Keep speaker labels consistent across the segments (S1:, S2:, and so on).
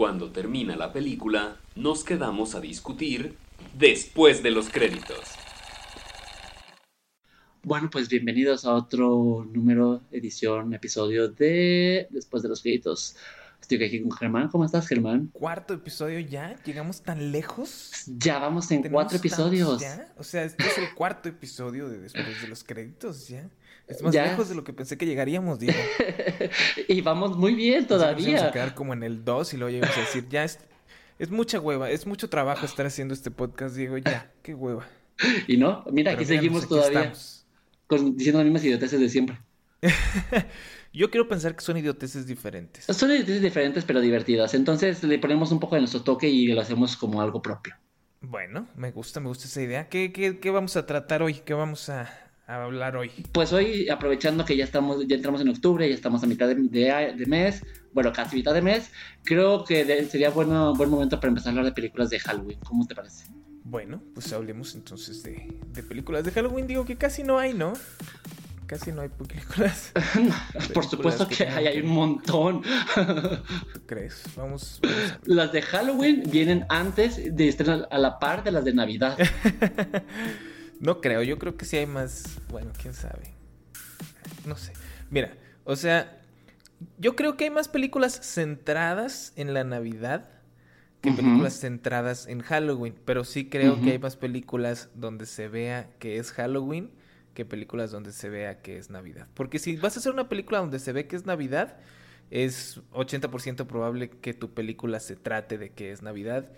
S1: Cuando termina la película, nos quedamos a discutir después de los créditos.
S2: Bueno, pues bienvenidos a otro número, edición, episodio de Después de los créditos. Estoy aquí con Germán. ¿Cómo estás, Germán?
S3: Cuarto episodio ya. ¿Llegamos tan lejos?
S2: Ya vamos en cuatro episodios.
S3: Ya? O sea, este es el cuarto episodio de Después de los créditos, ya. Es más lejos de lo que pensé que llegaríamos, Diego.
S2: y vamos muy bien todavía.
S3: Vamos a quedar como en el 2 y luego llegamos a decir, ya es, es mucha hueva, es mucho trabajo estar haciendo este podcast, Diego. Ya, qué hueva.
S2: Y no, mira, aquí seguimos todavía diciendo las mismas idioteces de siempre.
S3: Yo quiero pensar que son idioteces diferentes.
S2: Son idioteces diferentes, pero divertidas. Entonces le ponemos un poco de nuestro toque y lo hacemos como algo propio.
S3: Bueno, me gusta, me gusta esa idea. ¿Qué, qué, qué vamos a tratar hoy? ¿Qué vamos a, a, hablar hoy?
S2: Pues hoy, aprovechando que ya estamos, ya entramos en octubre, ya estamos a mitad de, de, mes, bueno, casi mitad de mes, creo que sería bueno, buen momento para empezar a hablar de películas de Halloween. ¿Cómo te parece?
S3: Bueno, pues hablemos entonces de, de películas de Halloween. Digo que casi no hay, ¿no? casi no hay películas.
S2: Por supuesto que, hay, hay un montón.
S3: ¿Tú crees? Vamos,
S2: Las de Halloween vienen antes de estar a la par de las de Navidad.
S3: no creo, yo creo que sí hay más. Bueno, quién sabe. No sé. Mira, o sea, yo creo que hay más películas centradas en la Navidad que películas centradas en Halloween, pero sí creo que hay más películas donde se vea que es Halloween que películas donde se vea que es Navidad. Porque si vas a hacer una película donde se ve que es Navidad, es 80% probable que tu película se trate de que es Navidad.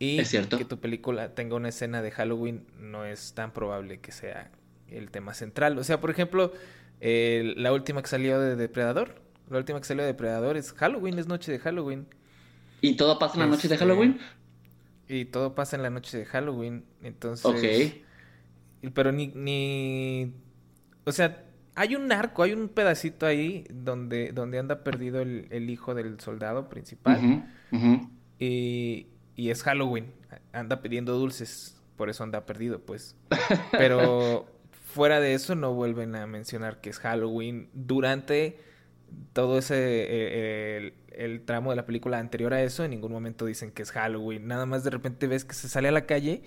S3: Y que tu película tenga una escena de Halloween no es tan probable que sea el tema central. O sea, por ejemplo, la última que salió de Depredador. La última que salió de Depredador es Halloween, es noche de Halloween.
S2: ¿Y todo pasa en la noche de este, Halloween?
S3: Y todo pasa en la noche de Halloween. Entonces. Ok. Pero ni, ni. O sea, hay un arco, hay un pedacito ahí donde, donde anda perdido el, hijo del soldado principal. Y, y es Halloween. Anda pidiendo dulces. Por eso anda perdido, pues. Pero fuera de eso no vuelven a mencionar que es Halloween. Durante todo ese eh, el, el, tramo de la película anterior a eso, en ningún momento dicen que es Halloween. Nada más de repente ves que se sale a la calle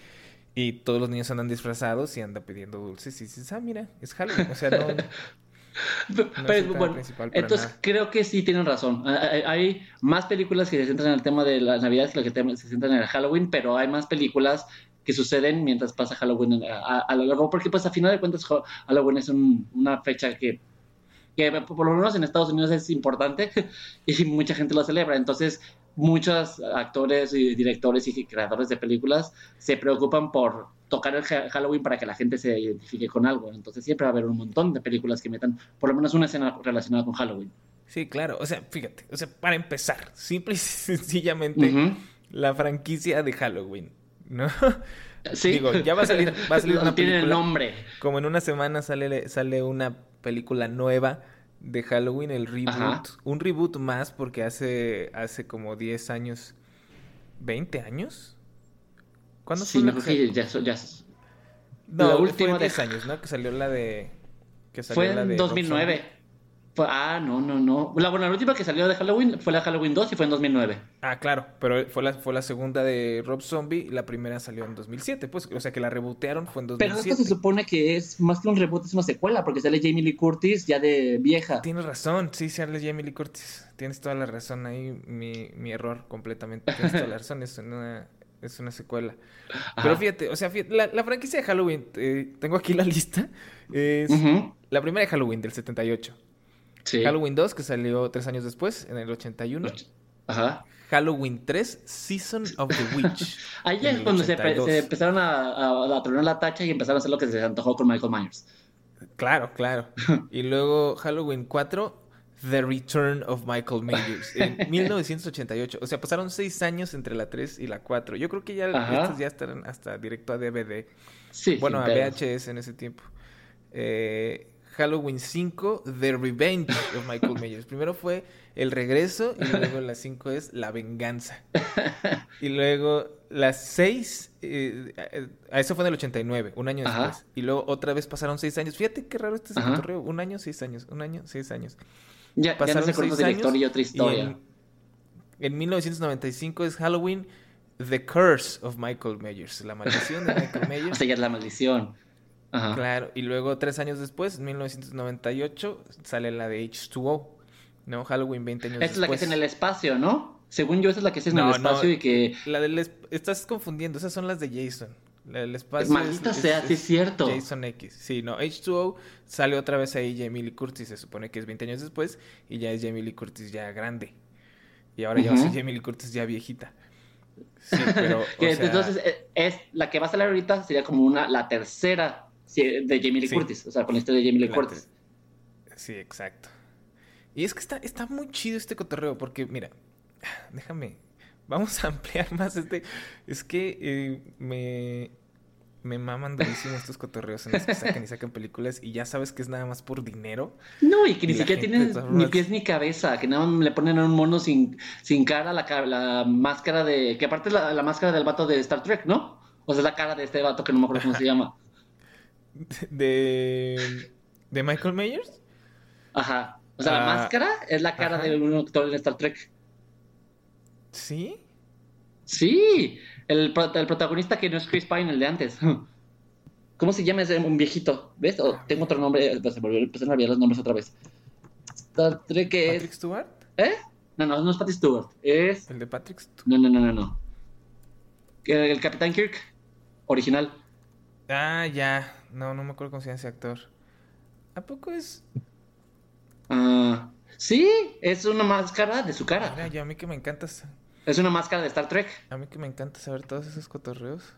S3: y todos los niños andan disfrazados y andan pidiendo dulces y dices, ah, mira, es Halloween. O sea, no.
S2: Pero, bueno, entonces creo que sí tienen razón. Hay más películas que se centran en el tema de la Navidad que las que se centran en el Halloween, pero hay más películas que suceden mientras pasa Halloween a, lo largo, porque pues a final de cuentas Halloween es una fecha que que por lo menos en Estados Unidos es importante y mucha gente lo celebra. Entonces, muchos actores y directores y creadores de películas se preocupan por tocar el Halloween para que la gente se identifique con algo. Entonces, siempre va a haber un montón de películas que metan por lo menos una escena relacionada con Halloween.
S3: Sí, claro. O sea, fíjate, o sea, para empezar, simple y sencillamente, la franquicia de Halloween, ¿no?
S2: Sí.
S3: Digo, ya va a salir, va a salir una
S2: película. el nombre.
S3: Como en una semana sale, sale una película nueva de Halloween, el reboot. Un reboot más porque hace, hace como 10 años, 20 años.
S2: ¿Cuándo sí, fue? Sí, ya, ya,
S3: No, la última fue 10 años, ¿no? Que salió la de... Que
S2: salió fue en 2009 ah, no, no, no. La, bueno, la última que salió de Halloween fue la Halloween 2 y fue en 2009.
S3: Ah, claro, pero fue la, fue la segunda de Rob Zombie y la primera salió en 2007, pues, o sea que la rebotearon fue en 2007.
S2: Pero esto se supone que es más que un reboot, es una secuela, porque sale Jamie Lee Curtis ya de vieja.
S3: Tienes razón, sí, sale Jamie Lee Curtis. Tienes toda la razón ahí, mi, mi error completamente. Tienes toda la razón, es una, es una secuela. Pero fíjate, o sea, la, franquicia de Halloween, eh, tengo aquí la lista, es la primera de Halloween del 78. Halloween 2, que salió tres años después, en el 81. Ajá. Halloween 3, Season of the Witch.
S2: Ahí es cuando se, empezaron a, a, tronar la tacha y empezaron a hacer lo que se les antojó con Michael Myers.
S3: Claro, claro. y luego Halloween 4, The Return of Michael Myers, en 1988. O sea, pasaron seis años entre la 3 y la 4. Yo creo que ya estos ya estarán hasta directo a DVD. Sí, bueno, a VHS en ese tiempo. Eh, Halloween 5, The Revenge of Michael Myers. Primero fue El Regreso y luego la 5 es La Venganza. Y luego la 6, eh, eso fue en el 89, un año después. Y luego otra vez pasaron 6 años. Fíjate qué raro este correo. Un año, 6 años. Un año, 6 años.
S2: Ya, pasaron ya no 6 años. y otra historia.
S3: En 1995 es Halloween The Curse of Michael Myers, la maldición de Michael Myers. o
S2: sea, ya es la maldición.
S3: Ajá. Claro, y luego tres años después, en 1998, sale la de H2O, ¿no? Halloween 20 años
S2: después.
S3: Esta
S2: es la que es en el espacio, ¿no? Según yo, esa es la que es en el espacio y que...
S3: La del... Estás confundiendo, esas son las de Jason. La del espacio
S2: Maldita sea, sí es cierto.
S3: Jason X. Sí, no, H2O sale otra vez ahí Jamie Lee Curtis, se supone que es 20 años después, y ya es Jamie Lee Curtis ya grande. Y ahora ya va a ser Jamie Lee Curtis ya viejita. Sí, pero.
S2: Entonces, eh, es, la que va a salir ahorita sería como una la tercera de Jamie Lee Curtis. O sea, con este de Jamie Lee Curtis.
S3: Sí, exacto. Y es que está, está muy chido este cotorreo, porque, mira, déjame. Vamos a ampliar más este. Es que eh, me me maman durísimo estos cotorreos en los que sacan y sacan películas y ya sabes que es nada más por dinero.
S2: No, y que ni siquiera tienen ni pies ni cabeza, que nada más le ponen a un mono sin, sin cara la, la máscara de... Que aparte es la, máscara del vato de Star Trek, ¿no? O sea, es la cara de este vato que no me acuerdo cómo se llama.
S3: ¿De, de Michael Myers?
S2: Ajá. O sea, la ah, máscara es la cara de un actor en Star Trek.
S3: ¿Sí?
S2: Sí. El, protagonista que no es Chris Pine, el de antes. ¿Cómo se llama ese un viejito? ¿Ves? tengo otro nombre. Se volvió a olvidar los nombres otra vez.
S3: Star Trek es. ¿Patrick Stewart?
S2: ¿Eh? No, no, no es Patrick Stewart. Es.
S3: ¿El de Patrick Stewart?
S2: No, no, no, no. no. El, Capitán Kirk, original.
S3: Ah, ya. No, no me acuerdo cómo se llama ese actor. ¿A poco es.?
S2: Ah. Sí, es una máscara de su cara.
S3: Mira, yo a mí que me encanta.
S2: Es una máscara de Star Trek.
S3: A mí que me encanta saber todos esos cotorreos.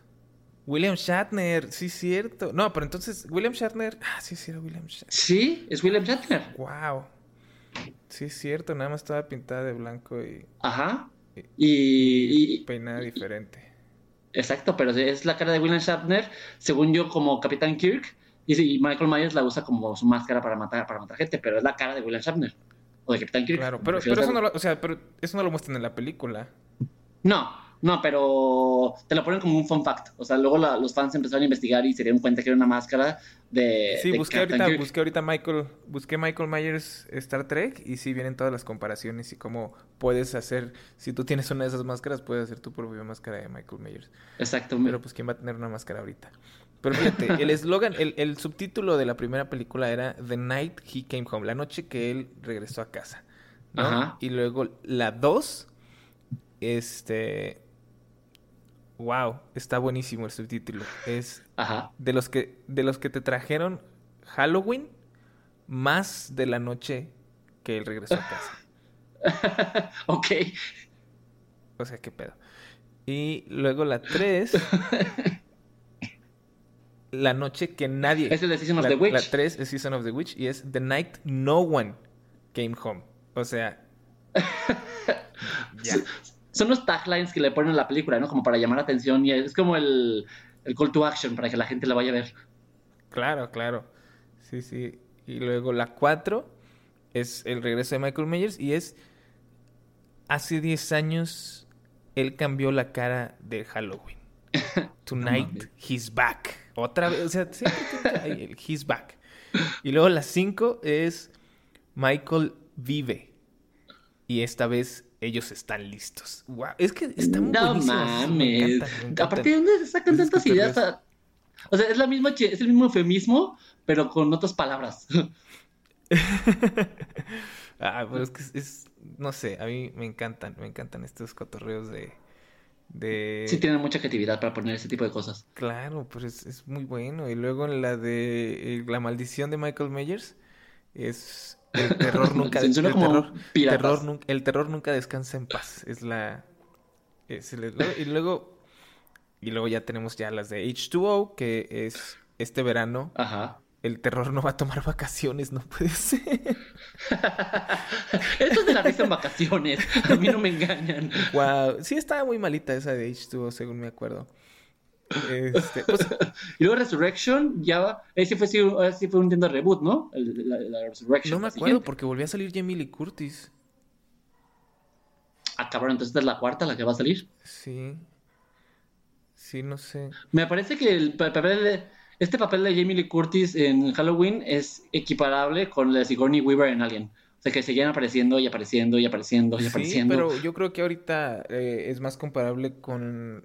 S3: William Shatner, sí, cierto. No, pero entonces, William Shatner. Ah, sí, sí, era William Shatner.
S2: Sí, es William Shatner.
S3: Wow. Sí, es cierto, nada más estaba pintada de blanco y.
S2: Ajá.
S3: Y, peinada diferente.
S2: Exacto, pero es la cara de William Shatner, según yo, como Capitán Kirk. Y, Michael Myers la usa como su máscara para matar, para matar gente, pero es la cara de William Shatner o de Capitán Kirk.
S3: Claro, pero, pero eso, no lo, o sea, pero eso no lo muestran en la película.
S2: No, no, pero te lo ponen como un fun fact. O sea, luego los fans empezaron a investigar y se dieron cuenta que era una máscara de.
S3: Sí, busqué, ahorita, busqué ahorita Michael, busqué Michael Myers Star Trek y sí vienen todas las comparaciones y cómo puedes hacer, si tú tienes una de esas máscaras, puedes hacer tu propia máscara de Michael Myers.
S2: Exacto.
S3: Pero pues quién va a tener una máscara ahorita. Pero fíjate, el eslogan, el, el, subtítulo de la primera película era The Night He Came Home, la noche que él regresó a casa. Ajá. Y luego la 2, este... Wow, está buenísimo el subtítulo. Es
S2: Ajá.
S3: de los que de los que te trajeron Halloween más de la noche que él regresó a
S2: casa. ok.
S3: O sea, qué pedo. Y luego la 3 la noche que nadie.
S2: Es The Season of the Witch.
S3: La 3 es Season of the Witch y es The Night No One Came Home. O sea.
S2: Son los taglines que le ponen a la película, ¿no? Como para llamar la atención y es como el, el call to action para que la gente la vaya a ver.
S3: Claro, claro. Sí, sí. Y luego la 4 es el regreso de Michael Myers y es. Hace 10 años él cambió la cara de Halloween. Tonight he's back. Otra vez, o sea, siempre he's back. Y luego la 5 es Michael vive. Y esta vez ellos están listos. Wow, es que está muy
S2: No mames. ¿A partir de dónde sacan tantas ideas? O sea, es la misma es el mismo eufemismo, pero con otras palabras.
S3: ah, pero es que es, no sé, a mí me encantan, me encantan estos cotorreos de de...
S2: Sí, tienen mucha creatividad para poner ese tipo de cosas.
S3: Claro, pues es, es muy bueno. Y luego en la de eh, La maldición de Michael Myers, es el terror nunca... el, terror, terror, el terror nunca descansa en paz. Es la... y luego... Y luego ya tenemos ya las de H2O, que es este verano.
S2: Ajá
S3: el terror no va a tomar vacaciones, no puede ser.
S2: Esto es de la risa en vacaciones, a mí no me engañan.
S3: Wow, sí estaba muy malita esa de H2O, según me acuerdo. Este, pues,
S2: y luego Resurrection, ya, ese fue, ese fue un intento de reboot, ¿no? la, Resurrection.
S3: No me acuerdo porque volvió a salir Jamie Lee Curtis.
S2: Ah, cabrón, entonces esta es la cuarta la que va a salir.
S3: Sí. Sí, no sé.
S2: Me parece que el papel de este papel de Jamie Lee Curtis en Halloween es equiparable con el de Sigourney Weaver en Alien. O sea, que seguían apareciendo y apareciendo y apareciendo y sí, apareciendo.
S3: Pero yo creo que ahorita eh, es más comparable con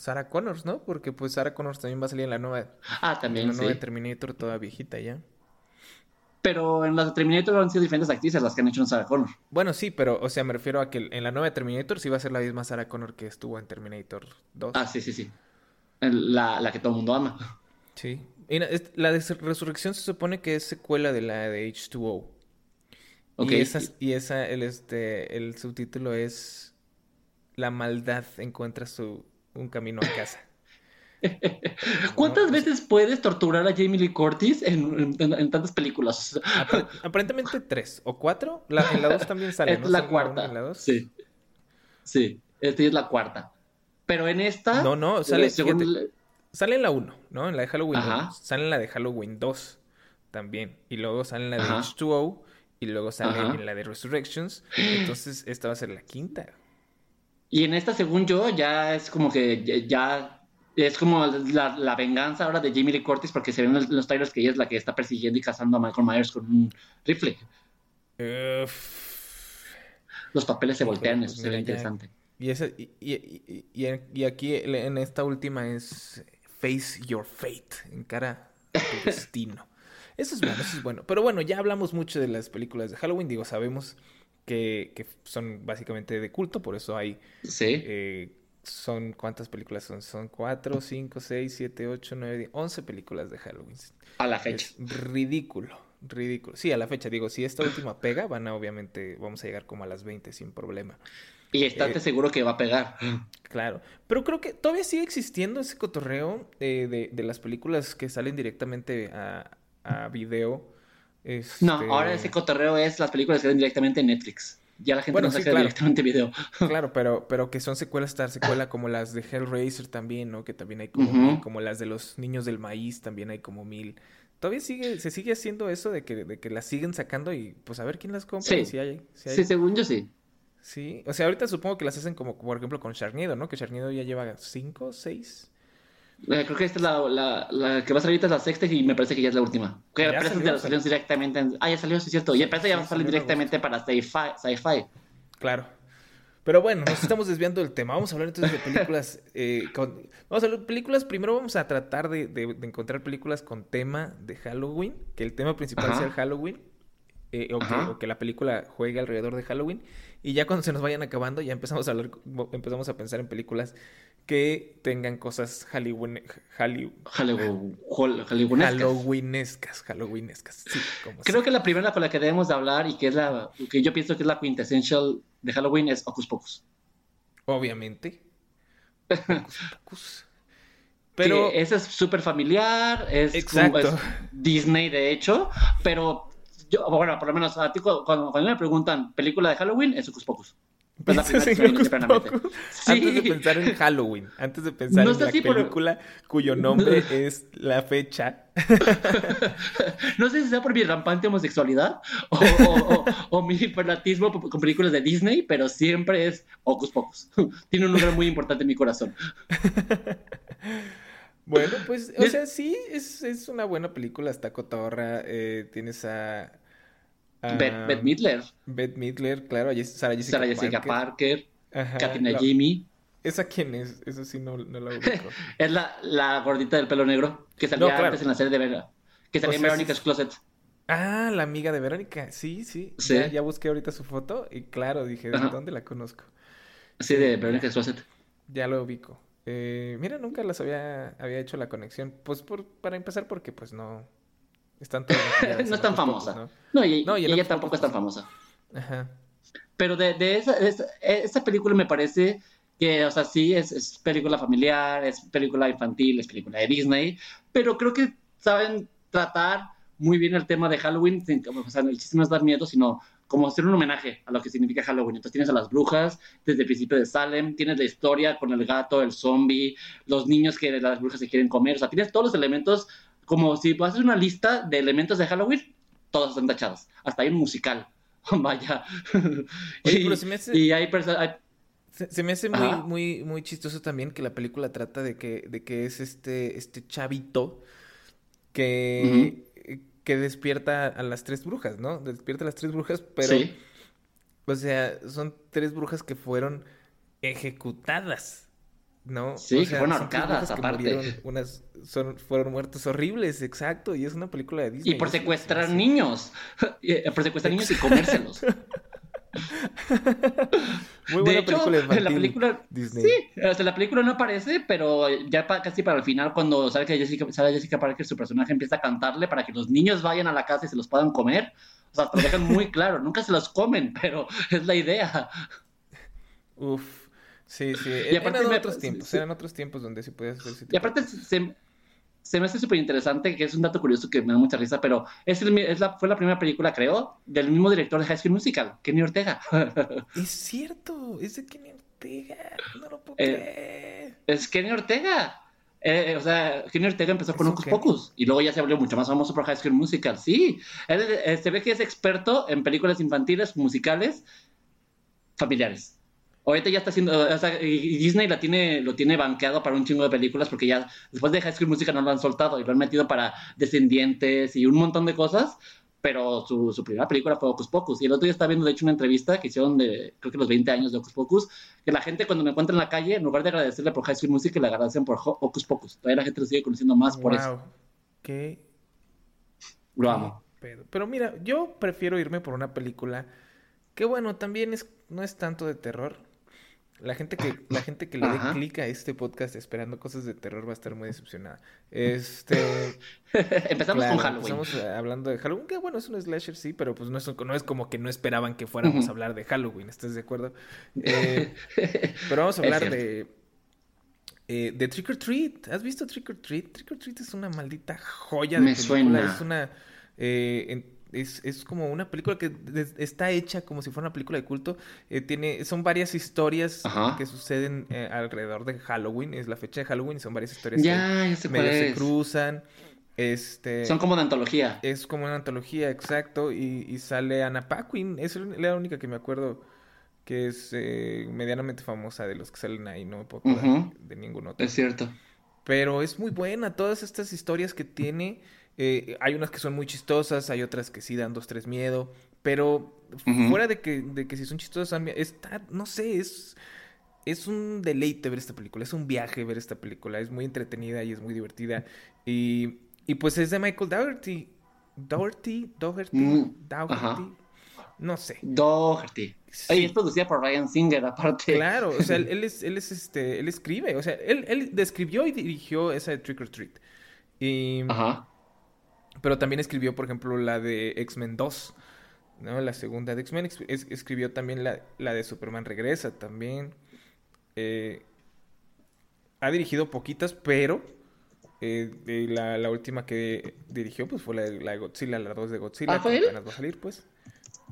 S3: Sarah Connors, ¿no? Porque pues Sarah Connors también va a salir en la nueva.
S2: Ah, también.
S3: En la nueva Terminator, toda viejita ya.
S2: Pero en las Terminator han sido diferentes actrices las que han hecho en Sarah Connor.
S3: Bueno, sí, pero, o sea, me refiero a que en la nueva Terminator sí va a ser la misma Sarah Connor que estuvo en Terminator 2.
S2: Ah, sí, sí, sí. La, la que todo el mundo ama.
S3: Sí. la de Resurrección se supone que es secuela de la de H2O. Okay. Y, esa, y esa el, este, el subtítulo es La maldad encuentra su, un camino a casa.
S2: ¿Cuántas pues veces puedes torturar a Jamie Lee Curtis en, tantas películas?
S3: aparentemente tres o cuatro. en la dos también sale.
S2: Es la cuarta. En la dos? Sí. Sí, esta es la cuarta. Pero en esta.
S3: No, no, sale. Sale en la 1, ¿no? En la de Halloween. Sale en la de Halloween 2 también. Y luego sale en la de H2O. Y luego sale en la de Resurrections. Entonces, esta va a ser la quinta.
S2: Y en esta, según yo, ya es como que ya es como la, venganza ahora de Jamie Lee Curtis porque se ven los, los trailers que ella es la que está persiguiendo y cazando a Michael Myers con un rifle. los papeles se voltean, eso se ve interesante.
S3: Y, y, y, aquí en esta última es Face Your Fate, encara tu destino. Eso es bueno, eso es bueno. Pero bueno, ya hablamos mucho de las películas de Halloween, digo, sabemos que, que son básicamente de culto, por eso hay
S2: ¿Sí?
S3: Eh, son cuántas películas son? Son cuatro, cinco, seis, siete, ocho, nueve, once películas de Halloween.
S2: A la fecha.
S3: ridículo, ridículo. Sí, a la fecha. Digo, si esta última pega, van a obviamente, vamos a llegar como a las 20 sin problema.
S2: Y estate eh, seguro que va a pegar.
S3: Claro. Pero creo que todavía sigue existiendo ese cotorreo eh, de, de, las películas que salen directamente a, a video.
S2: No, ahora ese cotorreo es las películas que salen directamente en Netflix. Ya la gente no saca directamente video.
S3: Claro, pero, pero que son secuelas tras secuela como las de Hellraiser también, ¿no? Que también hay como como las de los niños del maíz también hay como mil. Todavía sigue, se sigue haciendo eso de que, de que las siguen sacando y pues a ver quién las compra.
S2: Sí,
S3: si hay,
S2: sí, según yo sí.
S3: Sí, o sea, ahorita supongo que las hacen como, por ejemplo, con Sharknado, ¿no? Que Sharknado ya lleva cinco, seis.
S2: Eh, creo que esta es la, la, la, que va a salir ahorita es la sexta y me parece que ya es la última. Que ya salió, salió directamente. Ah, ya salió, sí cierto. Y parece que ya va a salir directamente para sci-fi.
S3: claro. Pero bueno, nos estamos desviando del tema. Vamos a hablar entonces de películas. Eh, con... Vamos a hablar de películas. Primero vamos a tratar de, de, encontrar películas con tema de Halloween. Que el tema principal sea el Halloween. Eh, o, que, o, que, la película juegue alrededor de Halloween. Y ya cuando se nos vayan acabando, ya empezamos a hablar, empezamos a pensar en películas que tengan cosas Halloween, Halloweenescas. Halloweenescas, sí,
S2: Creo que la primera con la que debemos de hablar y que es la que yo pienso que es la quintessential de Halloween es Ocus Pocus.
S3: Obviamente.
S2: Ocus Pero ese es súper familiar, es, es Disney de hecho, pero yo, bueno, por lo menos a ti cuando, me preguntan película de Halloween, es Hocus Pocus.
S3: La primera sí. Antes de pensar en Halloween, antes de pensar en la película cuyo nombre es la fecha.
S2: no sé si sea por mi rampante homosexualidad o, o, mi fanatismo con películas de Disney, pero siempre es Hocus Pocus. Tiene un lugar muy importante en mi corazón.
S3: Bueno, pues, o sea, sí, es, es una buena película, está cotorra, eh, tienes a
S2: Beth, Midler.
S3: Beth Midler, claro. Sarah Jessica,
S2: Sarah Jessica Parker. Katina Jimmy.
S3: ¿Esa quién es? Eso sí no, no la
S2: ubico. es la, la gordita del pelo negro que salía antes en la serie de Vera. Que salía en Veronica's Closet.
S3: Ah, la amiga de Verónica. Sí, sí. Ya, ya, busqué ahorita su foto y claro, dije, ¿de dónde la conozco?
S2: Sí, de Veronica's Closet.
S3: Ya lo ubico. Eh, mira, nunca las había, había hecho la conexión. Pues por, para empezar porque pues no,
S2: no es tan famosa. ¿no? y, ella tampoco es tan famosa. Ajá. Pero de, de esa, esa, película me parece que, o sea, sí, es, es, película familiar, es película infantil, es película de Disney, pero creo que saben tratar muy bien el tema de Halloween, o sea, el chiste no es dar miedo, sino como hacer un homenaje a lo que significa Halloween. Entonces tienes a las brujas desde el principio de Salem, tienes la historia con el gato, el zombie, los niños que las brujas se quieren comer, o sea, tienes todos los elementos como si hacer una lista de elementos de Halloween, todos están tachados. Hasta hay un musical. Vaya. y, se me hace... y hay personas...
S3: Se, me hace muy, muy, muy chistoso también que la película trata de que, de que es este, este chavito que, que despierta a las tres brujas, ¿no? Despierta a las tres brujas, pero... Sí. O sea, son tres brujas que fueron ejecutadas, ¿no?
S2: Sí, fueron ahorcadas, aparte.
S3: unas son, fueron muertos horribles, exacto, y es una película de Disney.
S2: Y por secuestrar niños, eh, por secuestrar niños y comérselos.
S3: Muy buena película
S2: en la película Disney. Sí, o sea, la película no aparece, pero ya casi para el final, cuando sabe que Jessica, sabe Jessica Parker, su personaje empieza a cantarle para que los niños vayan a la casa y se los puedan comer. O sea, lo dejan muy claro. Nunca se los comen, pero es la idea.
S3: Uf. Sí, sí. Y aparte, eran otros tiempos. Eran otros tiempos donde sí podías hacer
S2: Y aparte, se, se me hace súper interesante, que es un dato curioso que me da mucha risa, pero es, es la, fue la primera película, creo, del mismo director de High School Musical, Kenny Ortega.
S3: es cierto, es de Kenny Ortega, no lo puedo eh, creer.
S2: Es Kenny Ortega. Eh, o sea, Kenny Ortega empezó con Hocus Pocus y luego ya se volvió mucho más famoso por High School Musical. Sí, eh, se ve que es experto en películas infantiles, musicales, familiares. Ahorita ya está haciendo, o sea, Disney la tiene, lo tiene banqueado para un chingo de películas porque ya después de High School Musical no lo han soltado y lo han metido para Descendientes y un montón de cosas, pero su, su primera película fue Ocus Pocus. Y el otro día estaba viendo, de hecho, una entrevista que hicieron de, creo que los 20 años de Ocus Pocus, que la gente cuando me encuentra en la calle, en lugar de agradecerle por High School Musical, le agradecen por Ocus Pocus. Todavía la gente lo sigue conociendo más por eso.
S3: Qué...
S2: Lo amo.
S3: Pero, pero mira, yo prefiero irme por una película que, bueno, también es, no es tanto de terror, la gente que, la gente que le dé clic a este podcast esperando cosas de terror va a estar muy decepcionada. Este.
S2: Empezamos con Halloween.
S3: Estamos eh, hablando de Halloween, que bueno, es un slasher, sí, pero pues no es, no es como que no esperaban que fuéramos a hablar de Halloween, ¿estás de acuerdo? Eh, pero vamos a hablar de. Eh, de Trick or Treat. ¿Has visto Trick or Treat? Trick or Treat es una maldita joya de
S2: Me Suena.
S3: Es una. Eh, es, es, como una película que está hecha como si fuera una película de culto. Eh, tiene, son varias historias que suceden eh, alrededor de Halloween. Es la fecha de Halloween y son varias historias
S2: que medio
S3: se cruzan. Este,
S2: son como de antología.
S3: Es como una antología, exacto. Y, y sale Anna Paquin. Es la única que me acuerdo que es eh, medianamente famosa de los que salen ahí. No me puedo acordar de ningún otro.
S2: Es cierto.
S3: Pero es muy buena. Todas estas historias que tiene eh, hay unas que son muy chistosas, hay otras que sí dan dos, tres miedo. Pero fuera de que, de que si son chistosas, está, no sé, es, es un deleite ver esta película, es un viaje ver esta película, es muy entretenida y es muy divertida. Y, y pues es de Michael Dougherty. Dougherty, Dougherty, mm, Dougherty. No sé.
S2: Dougherty. Sí. es producida por Ryan Singer, aparte.
S3: Claro, o sea, él, es, él es este, él escribe, o sea, él, él describió y dirigió esa de Trick or Treat. Y, Ajá. Pero también escribió, por ejemplo, la de X-Men 2, ¿no? La segunda de X-Men. escribió también la, la, de Superman Regresa también. Eh, ha dirigido poquitas, pero eh, la, la, última que dirigió pues fue la de, la de Godzilla, la 2 de Godzilla.
S2: ¿Ah, fue él?
S3: va a salir, pues.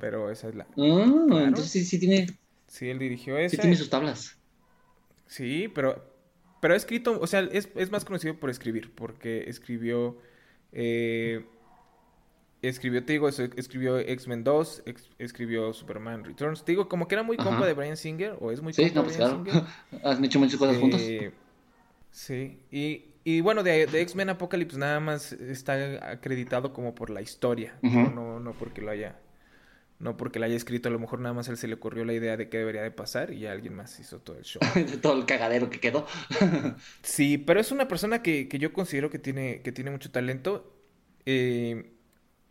S3: Pero esa es la...
S2: Ah, entonces sí, sí tiene...
S3: Sí, él dirigió esa.
S2: Sí tiene sus tablas.
S3: Sí, pero... Pero ha escrito, o sea, es, es más conocido por escribir, porque escribió eh, escribió, te digo, escribió X-Men 2, escribió Superman Returns. Te digo, como que era muy compa de Brian Singer, o es muy
S2: sí, compa de Brian Singer. Han hecho muchas cosas juntos. Eh,
S3: sí, y, y bueno, de, de X-Men Apocalypse nada más está acreditado como por la historia, no, no porque lo haya no porque la haya escrito, a lo mejor nada más a él se le ocurrió la idea de qué debería de pasar y ya alguien más hizo todo el show.
S2: todo el cagadero que quedó.
S3: sí, pero es una persona que, que, yo considero que tiene, que tiene mucho talento. Eh,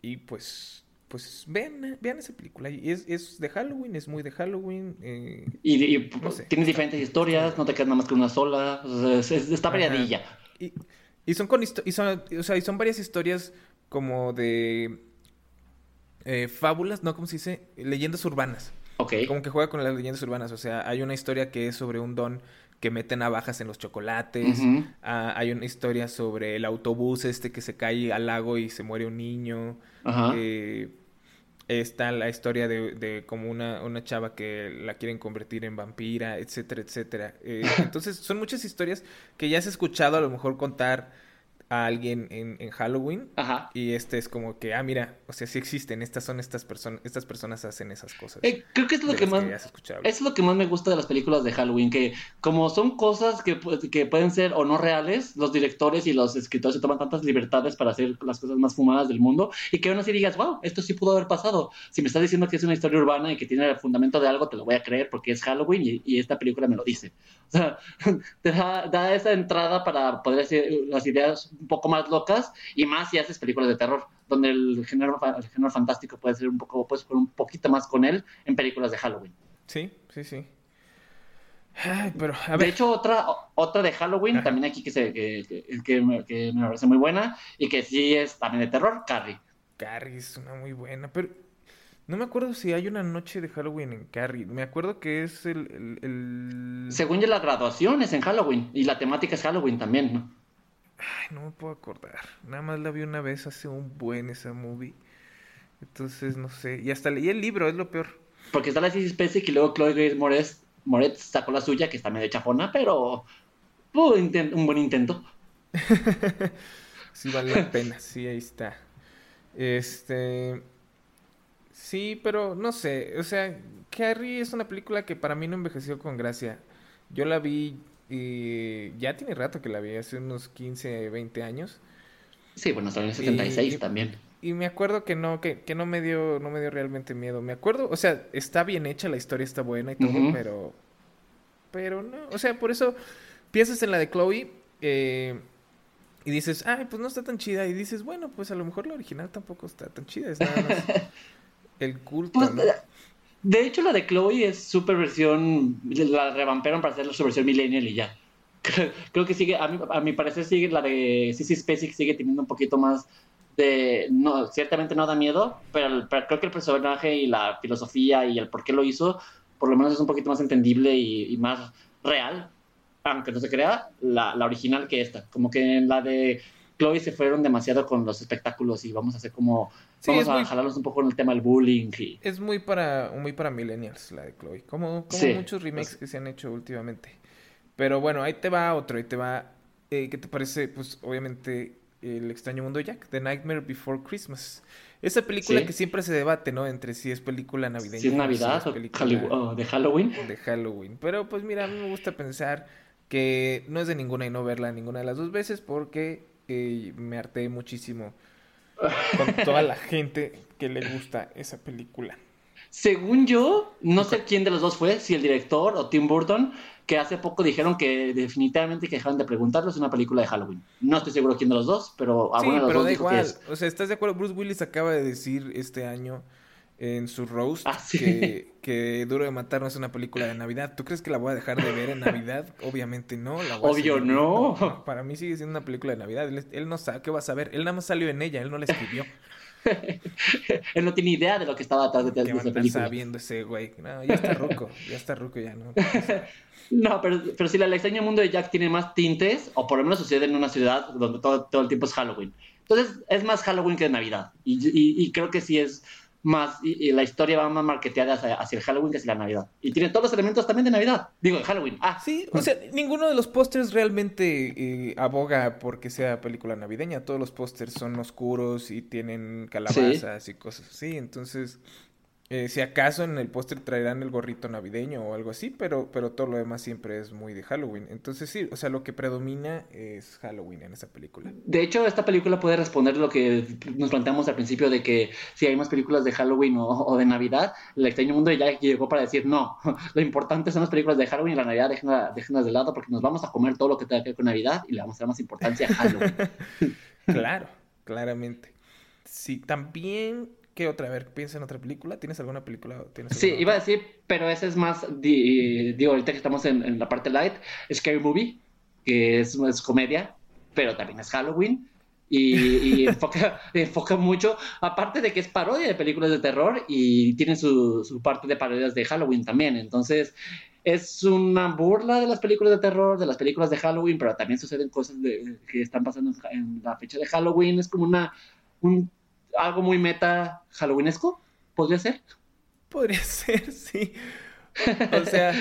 S3: y pues, pues vean, vean esa película. Y es, es de Halloween, es muy de Halloween. Eh,
S2: y, tiene diferentes historias, no te quedas nada más que una sola. está variadilla.
S3: Y, y, son con y son, o sea, y son varias historias como de eh, fábulas, no, ¿cómo se dice? Leyendas urbanas.
S2: Ok.
S3: Como que juega con las leyendas urbanas. O sea, hay una historia que es sobre un don que mete navajas en los chocolates. Ah, hay una historia sobre el autobús este que se cae al lago y se muere un niño. Eh, está la historia de, de como una, una, chava que la quieren convertir en vampira, etcétera, etcétera. Eh, entonces, son muchas historias que ya has escuchado a lo mejor contar a alguien en, en Halloween. Ajá. Y este es como que, ah, mira, o sea, sí existen, estas son estas personas, estas personas hacen esas cosas.
S2: Eh, creo que es lo que más, es lo que más me gusta de las películas de Halloween, que como son cosas que, que pueden ser o no reales, los directores y los escritores se toman tantas libertades para hacer las cosas más fumadas del mundo y que aún así digas, wow, esto sí pudo haber pasado. Si me estás diciendo que es una historia urbana y que tiene el fundamento de algo, te lo voy a creer porque es Halloween y, y esta película me lo dice. O sea, te da, da esa entrada para poder hacer las ideas un poco más locas y más si haces películas de terror, donde el género, el género fantástico puede ser un poco, pues un poquito más con él en películas de Halloween.
S3: Sí, sí, sí.
S2: pero, De hecho, otra, otra de Halloween, también aquí que, se, que, que, me, que, me, parece muy buena y que sí es también de terror, Carrie.
S3: Carrie es una muy buena, pero no me acuerdo si hay una noche de Halloween en Carrie. Me acuerdo que es el... el,
S2: Según yo, la graduación es en Halloween y la temática es Halloween también, ¿no?
S3: Ay, no me puedo acordar. Nada más la vi una vez hace un buen esa movie. Entonces, no sé. Y hasta leí el libro, es lo peor.
S2: Porque está la Sissy Spacek y luego Chloe Grace Moretz, Moretz sacó la suya, que está medio chafona, pero uh, un buen intento.
S3: sí, vale la pena. Sí, ahí está. Este... Sí, pero no sé. O sea, Carrie es una película que para mí no envejeció con gracia. Yo la vi y ya tiene rato que la vi, hace unos 15, 20 años.
S2: Sí, bueno, hasta en el 76 también.
S3: Y me acuerdo que no, que, que, no me dio, no me dio realmente miedo. Me acuerdo, o sea, está bien hecha, la historia está buena y todo, pero. Pero no. O sea, por eso piensas en la de Chloe eh, y dices, ay, pues no está tan chida. Y dices, bueno, pues a lo mejor la original tampoco está tan chida. Es nada más el culto. Pues,
S2: de hecho, la de Chloe es super versión. La revampearon para hacer su versión millennial y ya. Creo, que sigue, a mi, a mi parecer, sigue la de CC Spacek sigue teniendo un poquito más de. No, ciertamente no da miedo, pero, creo que el personaje y la filosofía y el por qué lo hizo, por lo menos es un poquito más entendible y, más real, aunque no se crea, la, la original que esta. Como que en la de Chloe se fueron demasiado con los espectáculos y vamos a hacer como vamos a jalarlos un poco en el tema del bullying
S3: es muy para muy para millennials la de Chloe como, muchos remakes que se han hecho últimamente pero bueno ahí te va otro ahí te va eh, ¿qué te parece? pues obviamente el extraño mundo de Jack The Nightmare Before Christmas esa película que siempre se debate, ¿no? Entre si es película navideña.
S2: Si es Navidad o, de Halloween.
S3: De Halloween. Pero pues mira, a mí me gusta pensar que no es de ninguna y no verla ninguna de las dos veces porque eh, me harté muchísimo con toda la gente que le gusta esa película.
S2: Según yo, no sé quién de los dos fue, si el director o Tim Burton, que hace poco dijeron que definitivamente que dejaron de preguntarlo, es una película de Halloween. No estoy seguro quién de los dos, pero
S3: a sí, de los pero da igual. O sea, ¿estás de acuerdo? Bruce Willis acaba de decir este año en su roast ah, que, que, Duro de Matar no es una película de Navidad. ¿Tú crees que la voy a dejar de ver en Navidad? Obviamente no. La
S2: Obvio no.
S3: Para mí sigue siendo una película de Navidad. Él, no sabe qué va a saber. Él nada más salió en ella, él no la escribió.
S2: él no tiene idea de lo que estaba atrás de, de esa película.
S3: viendo ese güey. No, ya está ruco. ya está ruco ya, ¿no?
S2: No, pero, pero si la, extraña mundo de Jack tiene más tintes, o por lo menos sucede en una ciudad donde todo, todo el tiempo es Halloween. Entonces es más Halloween que Navidad. Y, y creo que sí es más, y, la historia va más marketeada hacia, el Halloween que hacia la Navidad. Y tiene todos los elementos también de Navidad. Digo, de Halloween. Ah.
S3: Sí, o sea, ninguno de los pósters realmente eh, aboga porque sea película navideña. Todos los pósters son oscuros y tienen calabazas y cosas así. Entonces, eh, si acaso en el póster traerán el gorrito navideño o algo así, pero, pero todo lo demás siempre es muy de Halloween. Entonces sí, o sea, lo que predomina es Halloween en esa película.
S2: De hecho, esta película puede responder lo que nos planteamos al principio de que si hay más películas de Halloween o, de Navidad, el extraño mundo ya llegó para decir no, lo importante son las películas de Halloween y la Navidad déjenlas, de lado porque nos vamos a comer todo lo que tenga que ver con Navidad y le vamos a dar más importancia a Halloween.
S3: claro, claramente. Sí, también ¿Qué otra? A ver, piensa en otra película. ¿Tienes alguna película?
S2: sí, iba a decir, pero esa es más, digo, ahorita que estamos en, la parte light, Scary Movie, que es, es comedia, pero también es Halloween. Y, enfoca, enfoca, mucho, aparte de que es parodia de películas de terror y tiene su, su, parte de parodias de Halloween también. Entonces, es una burla de las películas de terror, de las películas de Halloween, pero también suceden cosas de, que están pasando en la fecha de Halloween. Es como una, un algo muy meta halloweenesco, ¿podría ser?
S3: Podría ser, sí. O sea,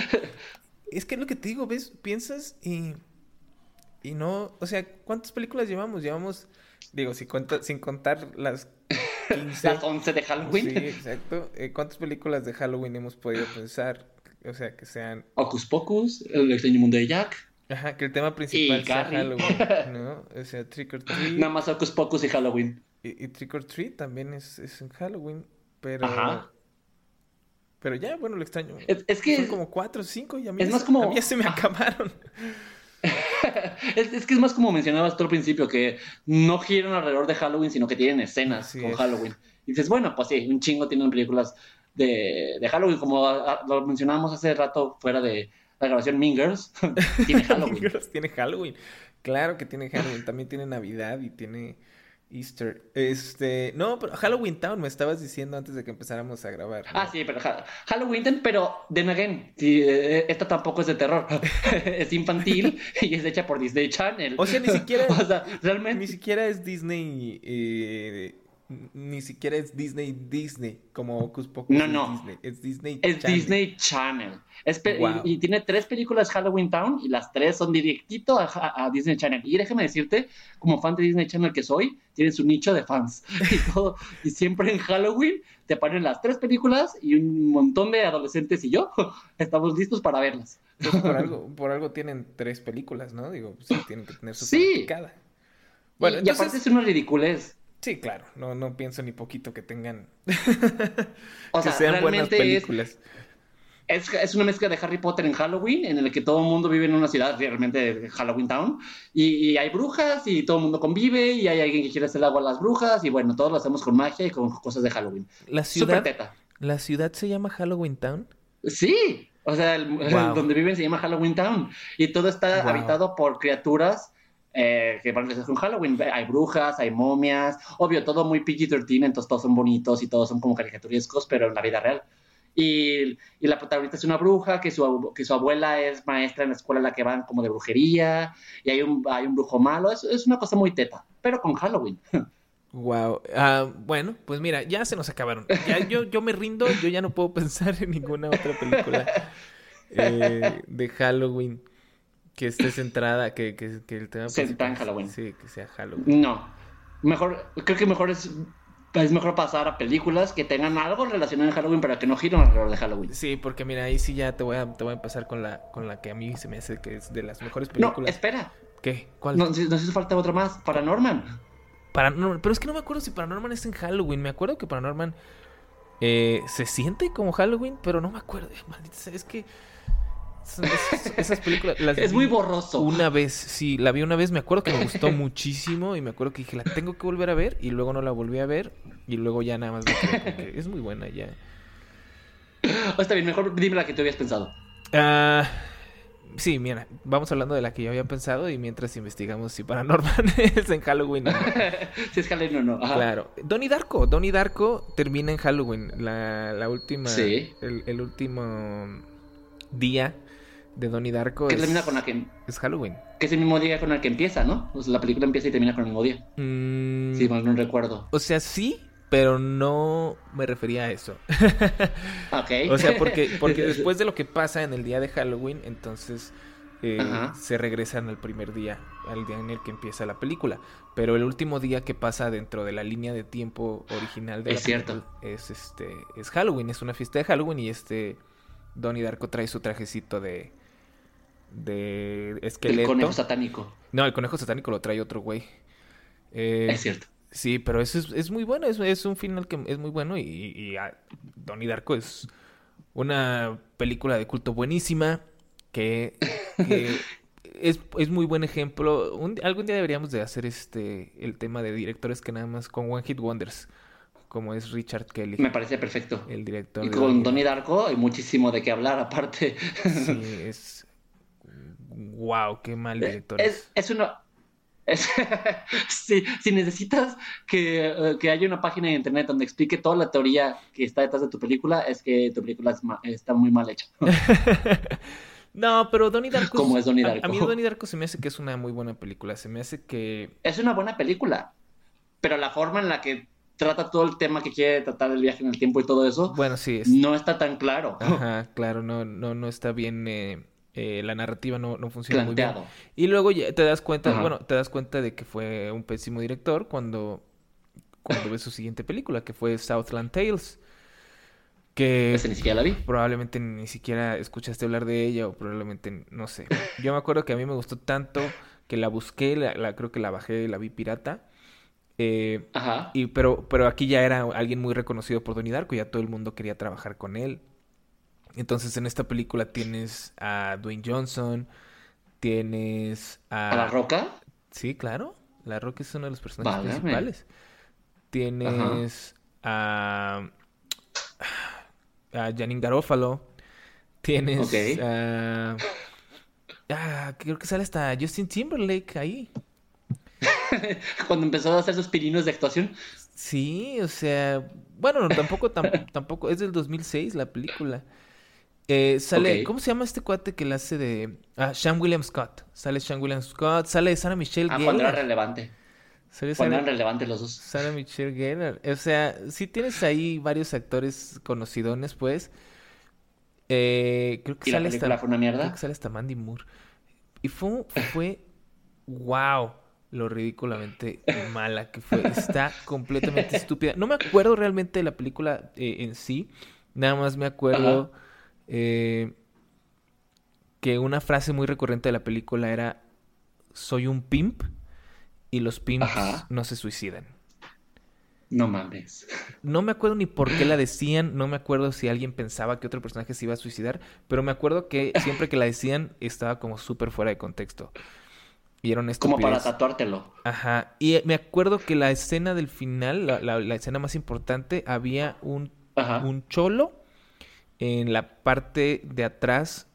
S3: es que es lo que te digo, ¿ves? Piensas y Y no, o sea, ¿cuántas películas llevamos? Llevamos, digo, si cuenta, sin contar las
S2: 15. las 11 de Halloween.
S3: Sí, exacto. Eh, ¿Cuántas películas de Halloween hemos podido pensar? O sea, que sean...
S2: Ocus Pocus, El extraño mundo de Jack.
S3: Ajá, que el tema principal sea Halloween, ¿no? O sea, Trick or Treat.
S2: Nada más Ocus Pocus y Halloween.
S3: Y, Trick or Treat también es, es en Halloween, pero... Ajá. Pero ya, bueno, lo extraño.
S2: Es, que...
S3: Son como cuatro o cinco y a mí,
S2: es más como...
S3: a mí ya se me acabaron.
S2: es, que es más como mencionabas tú al principio, que no giran alrededor de Halloween, sino que tienen escenas con Halloween. Y dices, bueno, pues sí, un chingo tienen películas de, de Halloween, como lo mencionábamos hace rato fuera de la grabación Mingers. tiene Halloween.
S3: tiene Halloween. Claro que tiene Halloween. También tiene Navidad y tiene Easter. Este, no, pero Halloween Town me estabas diciendo antes de que empezáramos a grabar.
S2: Ah, sí, pero Halloween Town, pero then again, sí, eh, esta tampoco es de terror. es infantil y es hecha por Disney Channel.
S3: O sea, ni siquiera, o sea, realmente ni siquiera es Disney eh, ni siquiera es Disney Disney, como Ocus Pocus.
S2: No, no.
S3: Disney. Es Disney
S2: es Disney Channel. y, tiene tres películas Halloween Town y las tres son directito a, Disney Channel. Y déjame decirte, como fan de Disney Channel que soy, tienen su nicho de fans. Y, todo, y siempre en Halloween te ponen las tres películas y un montón de adolescentes y yo estamos listos para verlas.
S3: Pues por, algo, por algo tienen tres películas, ¿no? Digo, sí, tienen que tener su
S2: sí. Bueno, y, aparte es una ridiculez.
S3: Sí, claro, no, no pienso ni poquito que tengan.
S2: o sea, que sean buenas películas. Es, es, una mezcla de Harry Potter en Halloween, en el que todo el mundo vive en una ciudad realmente de Halloween Town, y, hay brujas, y todo el mundo convive, y hay alguien que quiere hacer agua a las brujas, y bueno, todos lo hacemos con magia y con cosas de Halloween.
S3: ¿La ciudad, ¿La ciudad se llama Halloween Town?
S2: Sí, o sea, donde viven se llama Halloween Town, y todo está habitado por criaturas eh, que parece que un Halloween. Hay brujas, hay momias, obvio, todo muy PG-13, entonces todos son bonitos y todos son como caricaturescos, pero en la vida real. Y, y, la protagonista es una bruja, que su, que su abuela es maestra en la escuela en la que van como de brujería, y hay un, hay un brujo malo, es, es una cosa muy teta, pero con Halloween.
S3: Wow. Ah, bueno, pues mira, ya se nos acabaron. Yo, yo me rindo, yo ya no puedo pensar en ninguna otra película eh, de Halloween que esté centrada, que, que, que el tema...
S2: Centrada en Halloween.
S3: Sí, que sea Halloween.
S2: No. Mejor, creo que mejor es es mejor pasar a películas que tengan algo relacionado en Halloween para que no giren alrededor de Halloween.
S3: Sí, porque mira, ahí sí ya te voy a, te voy a empezar con la, con la que a mí se me hace que es de las mejores películas.
S2: No, espera.
S3: ¿Qué? ¿Cuál?
S2: No, nos hizo falta otra más. Paranorman.
S3: Paranorman. Pero es que no me acuerdo si Paranorman es en Halloween. Me acuerdo que Paranorman eh, se siente como Halloween, pero no me acuerdo. Maldita es que esas, películas las
S2: Es muy borroso.
S3: Una vez, sí, la vi una vez, me acuerdo que me gustó muchísimo y me acuerdo que dije, la tengo que volver a ver y luego no la volví a ver y luego ya nada más es muy buena ya.
S2: Oh, está bien, mejor dime la que te habías pensado.
S3: Ah, sí, mira, vamos hablando de la que yo había pensado y mientras investigamos si Paranormal es en Halloween
S2: si es Halloween o no.
S3: Claro. Donnie Darko, Donnie Darko termina en Halloween, la, la última,
S2: sí.
S3: el, el último día de Donnie Darko.
S2: Que es, termina con la que.
S3: Es Halloween.
S2: Que es el mismo día con el que empieza, ¿no? O sea, la película empieza y termina con el mismo día.
S3: Mm.
S2: Sí, mal no recuerdo.
S3: O sea, sí, pero no me refería a eso.
S2: ok.
S3: O sea, porque, porque después de lo que pasa en el día de Halloween, entonces. Eh, se regresan al primer día, al día en el que empieza la película. Pero el último día que pasa dentro de la línea de tiempo original de
S2: es cierto.
S3: es este es Halloween, es una fiesta de Halloween y este Donnie Darko trae su trajecito de de esqueleto.
S2: El conejo satánico.
S3: No, el conejo satánico lo trae otro güey.
S2: Eh, es cierto.
S3: Sí, pero eso es, muy bueno, es, es, un final que es muy bueno y, y ah, Donnie Darko es una película de culto buenísima que, es, es, muy buen ejemplo. algún día deberíamos de hacer este el tema de directores que nada más con One Hit Wonders como es Richard Kelly.
S2: Me parece perfecto.
S3: El director.
S2: Y con Donnie Darko hay muchísimo de qué hablar aparte.
S3: Sí, es wow, qué mal director.
S2: Es, es una... si, si, necesitas que, eh, que, haya una página de internet donde explique toda la teoría que está detrás de tu película, es que tu película está muy mal hecha.
S3: no, pero Donnie Darko.
S2: ¿Cómo es Donnie Darko?
S3: A, a, mí Donnie Darko se me hace que es una muy buena película. Se me hace que.
S2: Es una buena película. Pero la forma en la que trata todo el tema que quiere tratar del viaje en el tiempo y todo eso.
S3: Bueno, sí.
S2: No está tan claro.
S3: Ajá, claro, no, no, no está bien. Eh Eh, la narrativa no, no funciona muy bien. Y luego ya te das cuenta, bueno, te das cuenta de que fue un pésimo director cuando, cuando ves su siguiente película, que fue Southland Tales. Que
S2: ni siquiera la vi.
S3: Probablemente ni siquiera escuchaste hablar de ella o probablemente, no sé. Yo me acuerdo que a mí me gustó tanto que la busqué, la, creo que la bajé, la vi pirata. Eh, Ajá. Y, pero, pero aquí ya era alguien muy reconocido por Donnie Darko, ya todo el mundo quería trabajar con él. Entonces en esta película tienes a Dwayne Johnson, tienes a...
S2: ¿A La Roca?
S3: Sí, claro. La Roca es uno de los personajes principales. Tienes a... a Janine Garofalo. Tienes a... Ah, creo que sale hasta Justin Timberlake ahí.
S2: Cuando empezó a hacer sus pininos de actuación.
S3: Sí, o sea, bueno, tampoco, tampoco, es del 2006 la película. Eh, sale, ¿cómo se llama este cuate que le hace de... Ah, Sean William Scott. Sale Sean William Scott, sale Sarah Michelle
S2: Ah, cuando era relevante. cuando eran relevantes los dos.
S3: Sarah Michelle Gellar. O sea, sí tienes ahí varios actores conocidones, pues. Eh, creo que
S2: ¿Y sale la película fue una mierda?
S3: Creo que sale hasta Mandy Moore. Y fue, fue wow, lo ridículamente mala que fue. Está completamente estúpida. No me acuerdo realmente de la película eh, en sí. Nada más me acuerdo eh, que una frase muy recurrente de la película era soy un pimp y los pimps no se suicidan.
S2: No mames.
S3: No me acuerdo ni por qué la decían, no me acuerdo si alguien pensaba que otro personaje se iba a suicidar, pero me acuerdo que siempre que la decían estaba como súper fuera de contexto. Y era
S2: Como para tatuártelo.
S3: Ajá. Y me acuerdo que la escena del final, la, escena más importante, había un, un cholo en la parte de atrás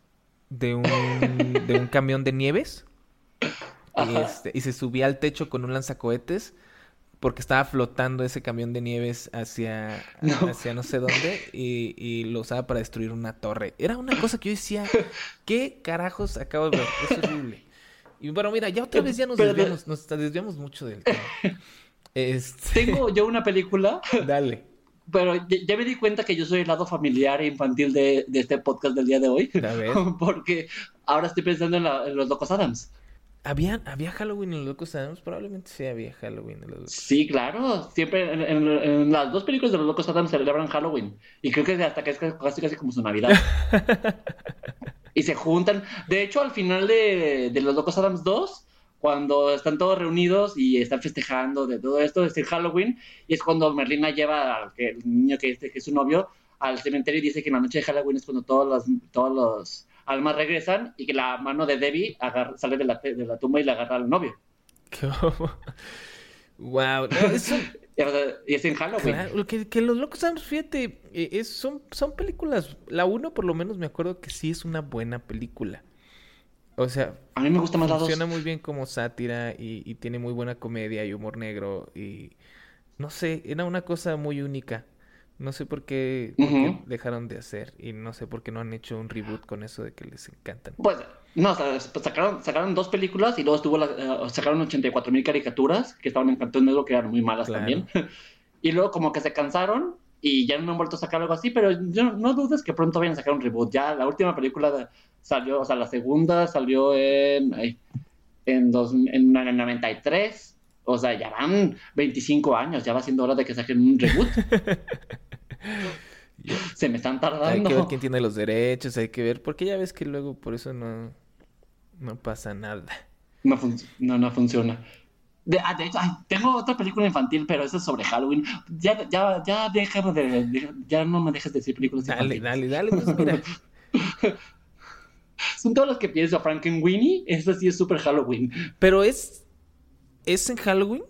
S3: de un, de un camión de nieves. Y, este, y se subía al techo con un lanzacohetes porque estaba flotando ese camión de nieves hacia no, hacia no sé dónde y, y, lo usaba para destruir una torre. Era una cosa que yo decía, ¿qué carajos acabo de ver? Es horrible. Y bueno, mira, ya otra vez ya nos desviamos, nos desviamos mucho del tema.
S2: Este... Tengo yo una película.
S3: Dale.
S2: Pero ya me di cuenta que yo soy el lado familiar e infantil de, de este podcast del día de hoy. Porque ahora estoy pensando en, en los Locos Adams.
S3: ¿Había, ¿Había Halloween en los Locos Adams? Probablemente sí había Halloween en los Locos
S2: Sí, claro. Siempre en, las dos películas de los Locos Adams celebran Halloween. Y creo que hasta que es casi, casi como su Navidad. y se juntan. De hecho, al final de, de los Locos Adams 2, cuando están todos reunidos y están festejando de todo esto, es el Halloween. Y es cuando Merlina lleva al que, el niño que, que es su novio al cementerio y dice que en la noche de Halloween es cuando todos los, todos los almas regresan y que la mano de Debbie sale de la, de la tumba y le agarra al novio.
S3: wow,
S2: y es en Halloween.
S3: Claro, que, que, los locos fíjate, eh, es, son, son películas. La uno, por lo menos, me acuerdo que sí es una buena película. O sea,
S2: a mí me gusta más
S3: la Funciona muy bien como sátira y, y, tiene muy buena comedia y humor negro. Y no sé, era una cosa muy única. No sé por qué, dejaron de hacer y no sé por qué no han hecho un reboot con eso de que les encantan.
S2: Pues, no, pues sacaron, sacaron dos películas y luego estuvo la, uh, sacaron 84 mil caricaturas que estaban en Cartoon Negro que eran muy malas también. y luego como que se cansaron y ya no han vuelto a sacar algo así, pero yo, no dudes que pronto vayan a sacar un reboot. Ya la última película salió, o sea, la segunda salió en, en, dos, en, en 93. O sea, ya van 25 años, ya va siendo hora de que saquen un reboot. Se me están tardando.
S3: Hay que ver quién tiene los derechos, hay que ver, porque ya ves que luego por eso no, no pasa nada.
S2: No, no, no, funciona. De, ah, de hecho, tengo otra película infantil, pero eso es sobre Halloween. Ya, ya, ya déjame de, ya no me dejes de decir películas
S3: dale, Dale, dale, pues mira.
S2: Son todos los que pienso, Frankenweenie, eso sí es súper Halloween.
S3: Pero es, ¿es en Halloween?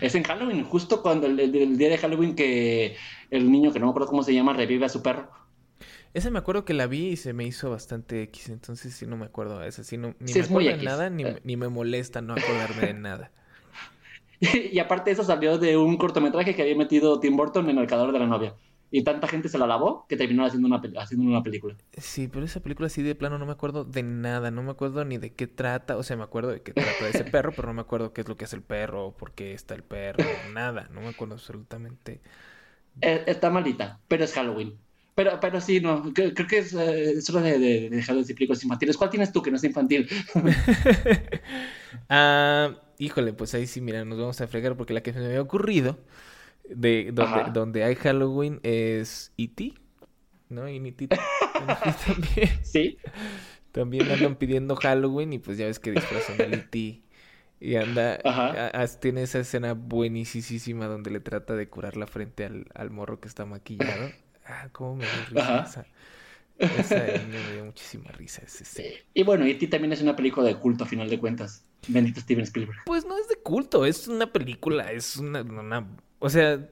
S2: Es en Halloween, justo cuando el, día de Halloween que el niño, que no me acuerdo cómo se llama, revive a su perro.
S3: Esa me acuerdo que la vi y se me hizo bastante X, entonces sí no me acuerdo. Esa sí no, ni me acuerdo de nada, ni, eh. ni, me molesta no acordarme de nada.
S2: y aparte eso salió de un cortometraje que había metido Tim Burton en El calor de la novia y tanta gente se la lavó que terminó haciendo una, haciendo una película.
S3: Sí, pero esa película así de plano no me acuerdo de nada, no me acuerdo ni de qué trata, o sea, me acuerdo de qué trata de ese perro, pero no me acuerdo qué es lo que hace el perro, o por qué está el perro, nada, no me acuerdo absolutamente.
S2: Eh, está malita, pero es Halloween. Pero, pero sí, no, creo, que es, eh, es hora de, dejar de decir películas infantiles. ¿Cuál tienes tú que no es infantil?
S3: ah, híjole, pues ahí sí, mira, nos vamos a fregar porque la que me había ocurrido de donde, donde hay Halloween es E.T., ¿no? Y E.T. también.
S2: Sí.
S3: También andan pidiendo Halloween y pues ya ves que disfrazan a E.T. Y anda, tiene esa escena buenísima donde le trata de curar la frente al, al morro que está maquillado. Ah, cómo me dio risa esa. Esa me dio muchísima risa. Ese,
S2: Y bueno, E.T. también es una película de culto a final de cuentas. Bendito Steven Spielberg.
S3: Pues no es de culto, es una película, es una, o sea,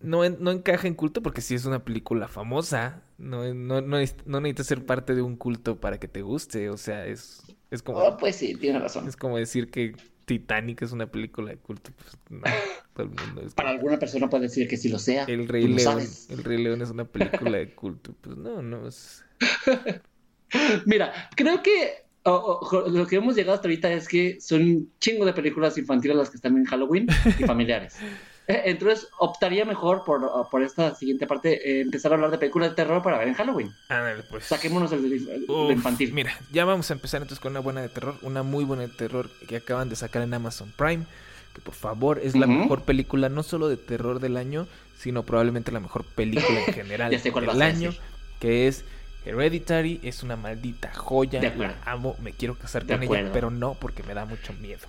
S3: no, no encaja en culto porque sí es una película famosa. No, no, no, no necesitas ser parte de un culto para que te guste. O sea, es, es como.
S2: Oh, pues sí, tiene razón.
S3: Es como decir que Titanic es una película de culto. Pues no, todo el mundo es
S2: Para alguna persona puede decir que sí lo sea.
S3: El Rey León. El Rey León es una película de culto. Pues no, no es.
S2: Mira, creo que lo que hemos llegado hasta ahorita es que son un chingo de películas infantiles las que están en Halloween y familiares. Entonces optaría mejor por, por esta siguiente parte eh, empezar a hablar de películas de terror para ver en Halloween.
S3: pues.
S2: Saquémonos el, de infantil.
S3: Mira, ya vamos a empezar entonces con una buena de terror, una muy buena de terror que acaban de sacar en Amazon Prime, que por favor es la mejor película no solo de terror del año, sino probablemente la mejor película en general del año, que es Hereditary es una maldita joya. La amo, me quiero casar con ella, pero no porque me da mucho miedo.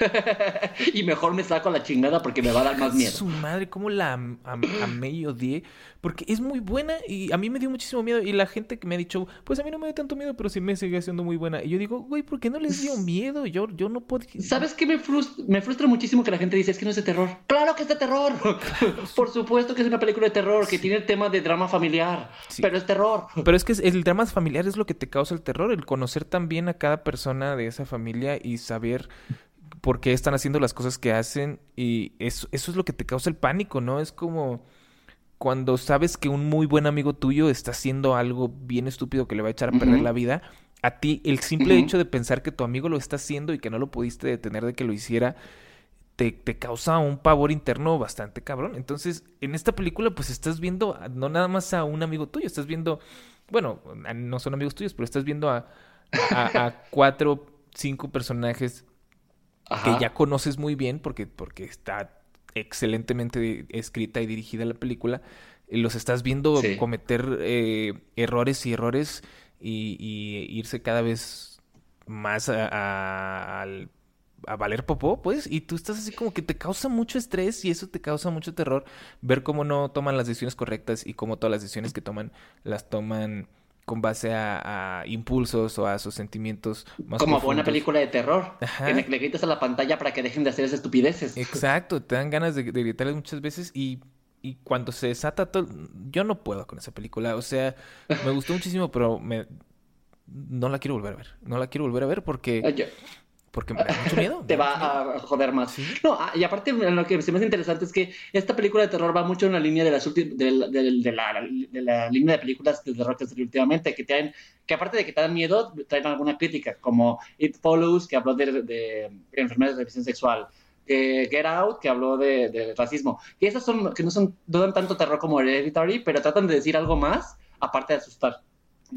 S2: y mejor me saco la chingada porque me va a dar más miedo.
S3: Su madre, cómo la amé y odié. Porque es muy buena y a mí me dio muchísimo miedo. Y la gente que me ha dicho, pues a mí no me dio tanto miedo, pero sí me sigue siendo muy buena. Y yo digo, güey, ¿por qué no les dio miedo? Yo, yo no puedo.
S2: ¿Sabes qué me frustra? Me frustra muchísimo que la gente dice, es que no es de terror. ¡Claro que es de terror! Por supuesto que es una película de terror que tiene el tema de drama familiar. Pero es terror.
S3: Pero es que el drama familiar es lo que te causa el terror. El conocer también a cada persona de esa familia y saber por qué están haciendo las cosas que hacen y eso, eso es lo que te causa el pánico, ¿no? Es como cuando sabes que un muy buen amigo tuyo está haciendo algo bien estúpido que le va a echar a perder la vida, a ti el simple hecho de pensar que tu amigo lo está haciendo y que no lo pudiste detener de que lo hiciera, te, te, causa un pavor interno bastante cabrón. Entonces, en esta película, pues estás viendo no nada más a un amigo tuyo, estás viendo, bueno, no son amigos tuyos, pero estás viendo a, a, a cuatro, cinco personajes que ya conoces muy bien porque, porque está excelentemente escrita y dirigida la película, los estás viendo cometer eh, errores y errores y, irse cada vez más a, a, valer popó, pues, y tú estás así como que te causa mucho estrés y eso te causa mucho terror ver cómo no toman las decisiones correctas y cómo todas las decisiones que toman las toman con base a, impulsos o a sus sentimientos
S2: más Como buena película de terror. Que le, gritas a la pantalla para que dejen de hacer esas estupideces.
S3: Exacto, te dan ganas de, gritarles muchas veces y, y, cuando se desata todo... Yo no puedo con esa película, o sea, me gustó muchísimo, pero me... No la quiero volver a ver. No la quiero volver a ver porque... Porque me da mucho miedo.
S2: Te va a joder más. No, ah, y aparte lo que se me hace interesante es que esta película de terror va mucho en la línea de, las de, de, la, de la línea de películas de terror que últimamente, que, te que aparte de que te dan miedo, traen alguna crítica, como It Follows, que habló de, enfermedades de transmisión sexual. Get Out, que habló de, racismo. Y esas son, que no son, no dan tanto terror como Hereditary, pero tratan de decir algo más, aparte de asustar de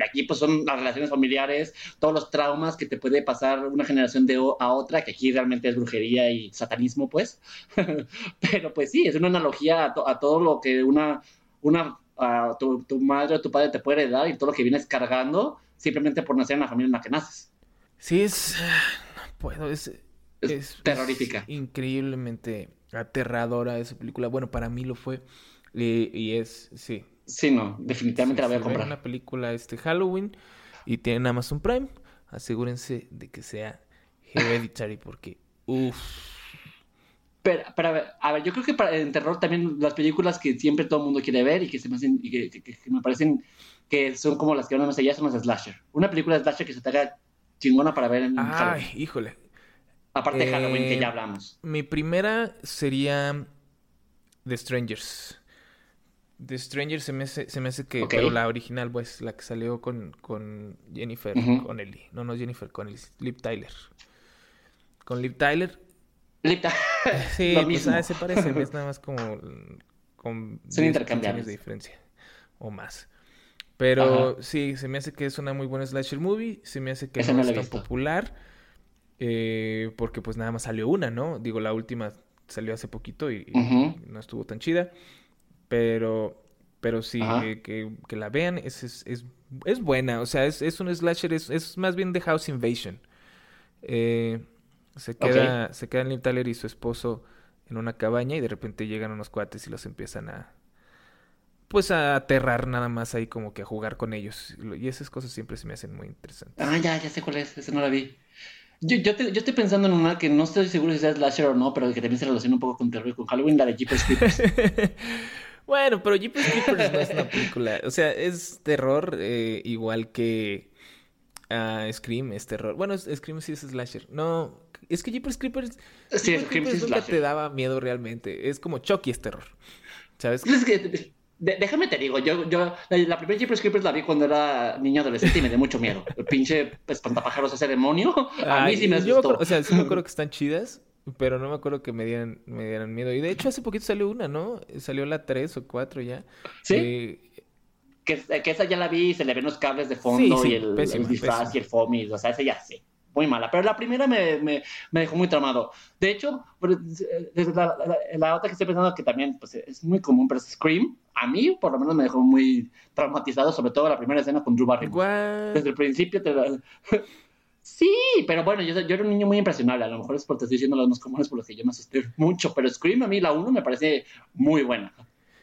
S2: aquí pues son las relaciones familiares, todos los traumas que te puede pasar una generación de a otra, que aquí realmente es brujería y satanismo, pues. Pero pues sí, es una analogía a, todo lo que una, una tu, madre o tu padre te puede dar y todo lo que vienes cargando simplemente por nacer en la familia en la que naces.
S3: Sí, es... No puedo, es...
S2: Es, terrorífica.
S3: increíblemente aterradora esa película. Bueno, para mí lo fue. y es, sí,
S2: Sí, no, definitivamente la voy a comprar.
S3: una película este Halloween y tienen Amazon Prime, asegúrense de que sea Hereditary porque uff.
S2: Pero, pero, a ver, yo creo que para en terror también las películas que siempre todo el mundo quiere ver y que se me hacen y que, me parecen que son como las que van más allá son las slasher. Una película de slasher que se te haga chingona para ver en
S3: Ay, híjole.
S2: Aparte de Halloween que ya eh, hablamos.
S3: Mi primera sería The Strangers. The Stranger se me hace, se me hace que, pero la original, pues, la que salió con, con Jennifer con Ellie. No, no Jennifer con Liv Tyler. Con Liv Tyler.
S2: Liv Tyler.
S3: Sí, pues, ah, se parecen, es nada más como con
S2: Son intercambiables
S3: de diferencia. o más. Pero sí, se me hace que es una muy buena slasher movie, se me hace que no, es tan popular, eh, porque pues nada más salió una, ¿no? Digo, la última salió hace poquito y, no estuvo tan chida, pero, pero sí, que, que, la vean, es, es, es, buena, o sea, es, es un slasher, es, es más bien de House Invasion. Eh, se queda, se quedan Liv Tyler y su esposo en una cabaña y de repente llegan unos cuates y los empiezan a pues a aterrar nada más ahí como que a jugar con ellos. Y esas cosas siempre se me hacen muy interesantes.
S2: Ah, ya, ya sé cuál es, esa no la vi. Yo, yo, yo estoy pensando en una que no estoy seguro si sea slasher o no, pero que también se relaciona un poco con terror y con Halloween, la de Jeepers Creepers.
S3: bueno, pero Jeepers Creepers no es una película. O sea, es terror eh, igual que uh, Scream es terror. Bueno, Scream sí es slasher. No, es que Jeepers Creepers, sí, Creepers nunca te daba miedo realmente. Es como Chucky es terror. ¿Sabes?
S2: Es que, déjame te digo, yo, yo la, primera Jeepers Creepers la vi cuando era niño adolescente y me dio mucho miedo. El pinche espantapájaros ese demonio, a mí sí me asustó.
S3: o sea, sí me acuerdo que están chidas, pero no me acuerdo que me dieran, me dieran miedo. Y de hecho hace poquito salió una, ¿no? Salió la 3 o 4 ya.
S2: Sí. Eh, que, que, esa ya la vi y se le ven los cables de fondo y el, disfraz y el foamy. O sea, esa ya sí muy mala. Pero la primera me, me, me dejó muy tramado. De hecho, la, la, otra que estoy pensando que también pues, es muy común, pero es Scream. A mí, por lo menos, me dejó muy traumatizado, sobre todo la primera escena con Drew Barrymore. Desde el principio te Sí, pero bueno, yo, yo, era un niño muy impresionable. A lo mejor es porque estoy diciendo los más comunes por los que yo me asusté mucho. Pero Scream a mí, la 1 me parece muy buena.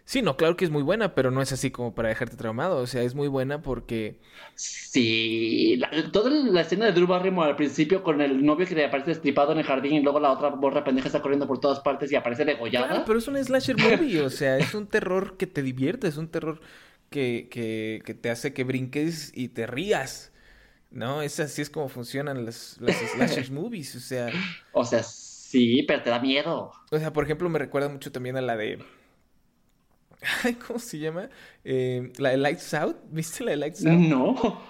S3: Sí, no, claro que es muy buena, pero no es así como para dejarte traumado. O sea, es muy buena porque.
S2: Sí, toda la escena de Drew Barrymore al principio con el novio que le aparece destripado en el jardín y luego la otra borra pendeja está corriendo por todas partes y aparece degollada. Claro,
S3: pero es un slasher movie, o sea, es un terror que te divierte, es un terror que, que, que te hace que brinques y te rías. ¿No? Es así es como funcionan las, las slasher movies, o sea.
S2: O sea, sí, pero te da miedo.
S3: O sea, por ejemplo, me recuerda mucho también a la de ¿Cómo se llama? Eh, la de Lights Out. ¿Viste la de Lights Out?
S2: No.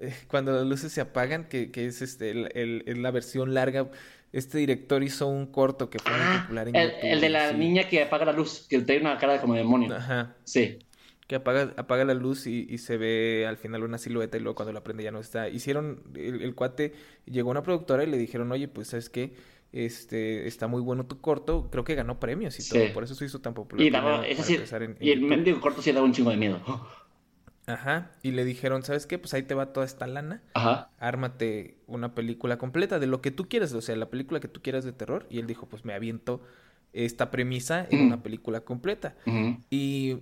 S3: Eh, cuando las luces se apagan, que, que es este el, la versión larga. Este director hizo un corto que fue muy ah, popular
S2: en el, YouTube. El de la niña que apaga la luz, que tiene una cara como demonio. Ajá. Sí.
S3: Que apaga, apaga la luz y, y, se ve al final una silueta y luego cuando la prende ya no está. Hicieron, el, el cuate llegó a una productora y le dijeron, oye, pues, ¿sabes qué? Este, está muy bueno tu corto. Creo que ganó premios y todo. Por eso se hizo tan popular.
S2: Y, daba, y el mendigo corto sí daba un chingo de miedo.
S3: Ajá. Y le dijeron, ¿sabes qué? Pues ahí te va toda esta lana.
S2: Ajá.
S3: Ármate una película completa de lo que tú quieras. O sea, la película que tú quieras de terror. Y él dijo, pues me aviento esta premisa en una película completa. Y,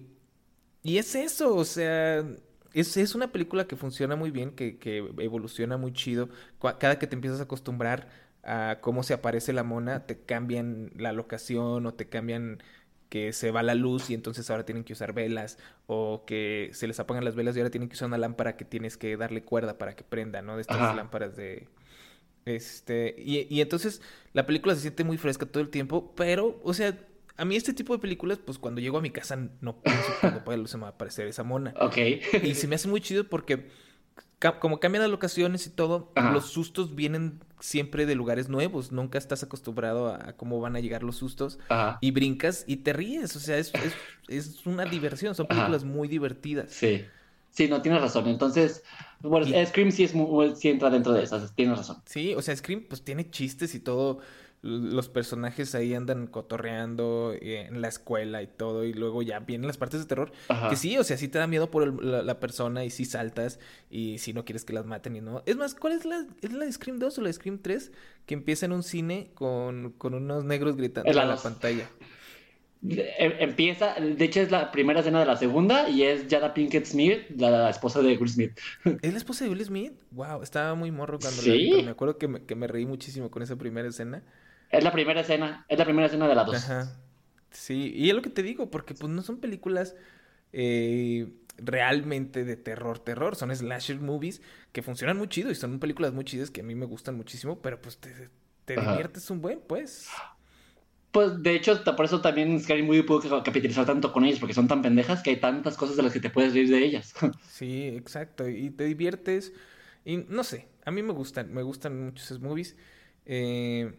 S3: y es eso, o sea... Es, es, una película que funciona muy bien, que, que evoluciona muy chido. Cada que te empiezas a acostumbrar a cómo se aparece la mona, te cambian la locación o te cambian que se va la luz y entonces ahora tienen que usar velas o que se les apagan las velas y ahora tienen que usar una lámpara que tienes que darle cuerda para que prenda, ¿no? De estas lámparas de... Este, y, y entonces la película se siente muy fresca todo el tiempo, pero, o sea, a mí este tipo de películas, pues cuando llego a mi casa no pienso cuando se me va a aparecer esa mona.
S2: Ok.
S3: y se me hace muy chido porque como cambian las locaciones y todo, los sustos vienen siempre de lugares nuevos. Nunca estás acostumbrado a, cómo van a llegar los sustos. Y brincas y te ríes. O sea, es, es, una diversión. Son películas muy divertidas.
S2: Sí. Sí, no, tienes razón. Entonces, bueno, Scream sí, es sí entra dentro de esas. Tienes razón.
S3: Sí, o sea, Scream pues tiene chistes y todo los personajes ahí andan cotorreando eh, en la escuela y todo, y luego ya vienen las partes de terror, que sí, o sea, sí te da miedo por la, persona y sí saltas y si no quieres que las maten y no. Es más, ¿cuál es la, es la de Scream 2 o la de Scream 3? Que empieza en un cine con, con unos negros gritando en la, pantalla.
S2: Em, empieza, de hecho es la primera escena de la segunda y es Jada Pinkett Smith, la, esposa de Will Smith.
S3: ¿Es la esposa de Will Smith? Wow, estaba muy morro cuando la vi, me acuerdo que me, que me reí muchísimo con esa primera escena.
S2: Es la primera escena, es la primera escena de las dos. Ajá.
S3: Sí, y es lo que te digo, porque pues no son películas eh, realmente de terror, terror, son slasher movies que funcionan muy chido y son películas muy chidas que a mí me gustan muchísimo, pero pues te, te diviertes un buen, pues.
S2: Pues de hecho, por eso también Scary Movie pudo capitalizar tanto con ellas, porque son tan pendejas que hay tantas cosas de las que te puedes reír de ellas.
S3: sí, exacto, y te diviertes, y no sé, a mí me gustan, me gustan mucho esos movies. Eh,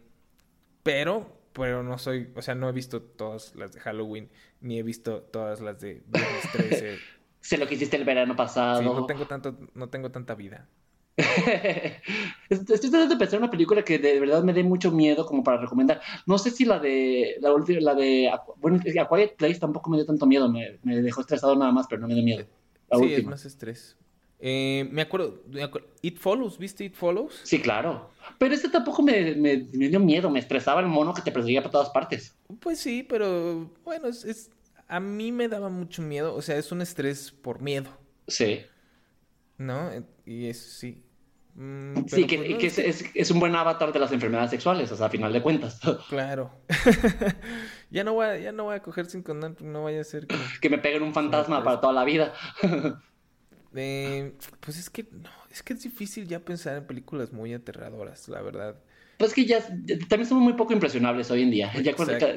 S3: pero, pero no soy, o sea, no he visto todas las de Halloween, ni he visto todas las de Viernes 13.
S2: Sé lo que hiciste el verano pasado. Sí,
S3: no tengo, tanto, no tengo tanta vida.
S2: Estoy tratando de pensar una película que de verdad me dé mucho miedo como para recomendar. No sé si la de la, la de bueno, A Quiet Place tampoco me dio tanto miedo, me, dejó estresado nada más, pero no me dio miedo.
S3: sí, es más estrés. Eh, me, acuerdo, It Follows, ¿viste It Follows?
S2: Sí, claro. Pero este tampoco me, me, dio miedo, me estresaba el mono que te perseguía por todas partes.
S3: Pues sí, pero bueno, es a mí me daba mucho miedo, o sea, es un estrés por miedo.
S2: Sí.
S3: ¿No? Y es, sí.
S2: Mm, sí, que, pues es, un buen avatar de las enfermedades sexuales, o sea, a final de cuentas.
S3: Claro. ya, no voy a, ya no voy a coger sin condón, no vaya a ser que...
S2: que me peguen un fantasma para toda la vida.
S3: eh, pues es que, no, es que es difícil ya pensar en películas muy aterradoras, la verdad.
S2: Pues que ya, también somos muy poco impresionables hoy en día. Ya,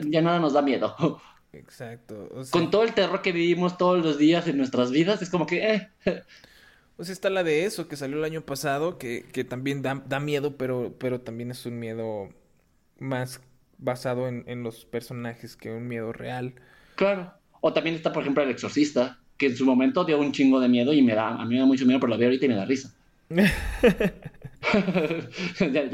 S2: ya, nada nos da miedo.
S3: Exacto.
S2: Con todo el terror que vivimos todos los días en nuestras vidas, es como que... Eh.
S3: Pues está la de eso, que salió el año pasado, que, que también da, da, miedo, pero, pero también es un miedo más basado en, en, los personajes que un miedo real.
S2: Claro. O también está, por ejemplo, El Exorcista, que en su momento dio un chingo de miedo y me da, a mí me da mucho miedo, pero lo veo ahorita y me da risa. ya,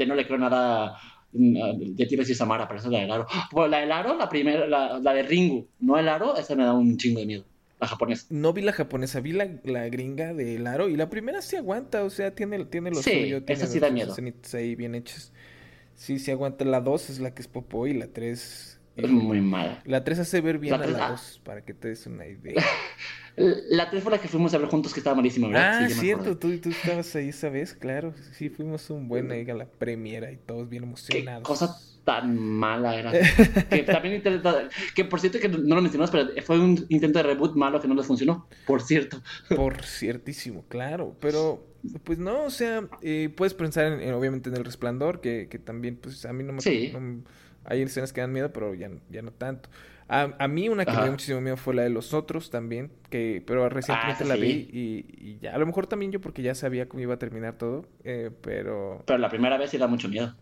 S2: no le creo nada ya te decir Samara, pero esa es la del aro. Bueno, la del aro, la primera, la, la, de Ringu, no el aro, esa me da un chingo de miedo. La japonesa.
S3: No vi la japonesa, vi la, la gringa del aro y la primera sí aguanta, o sea, tiene, tiene lo sí, suyo. Tiene
S2: esa sí da miedo.
S3: ahí bien hechas. Sí, sí aguanta. La 2 es la que es popo y la 3...
S2: Es muy mala.
S3: La 3 hace ver bien la a la 2, para que te des una idea.
S2: La 3 fue la que fuimos a ver juntos, que estaba malísima, ¿verdad?
S3: Ah, cierto, tú, tú estabas ahí esa vez, claro. Sí, fuimos un buen ahí a la premiera y todos bien emocionados.
S2: Qué cosa tan mala era. que también que por cierto que no lo mencionamos, pero fue un intento de reboot malo que no les funcionó, por cierto.
S3: Por ciertísimo, claro, pero pues no, o sea, eh, puedes pensar en, obviamente en el resplandor, que, que también pues a mí no me... Sí. hay escenas que dan miedo, pero ya, ya no tanto. A, mí una que me dio muchísimo miedo fue la de los otros también, que pero recientemente ah, la vi y, ya, a lo mejor también yo porque ya sabía cómo iba a terminar todo, eh, pero...
S2: Pero la primera vez sí da mucho miedo.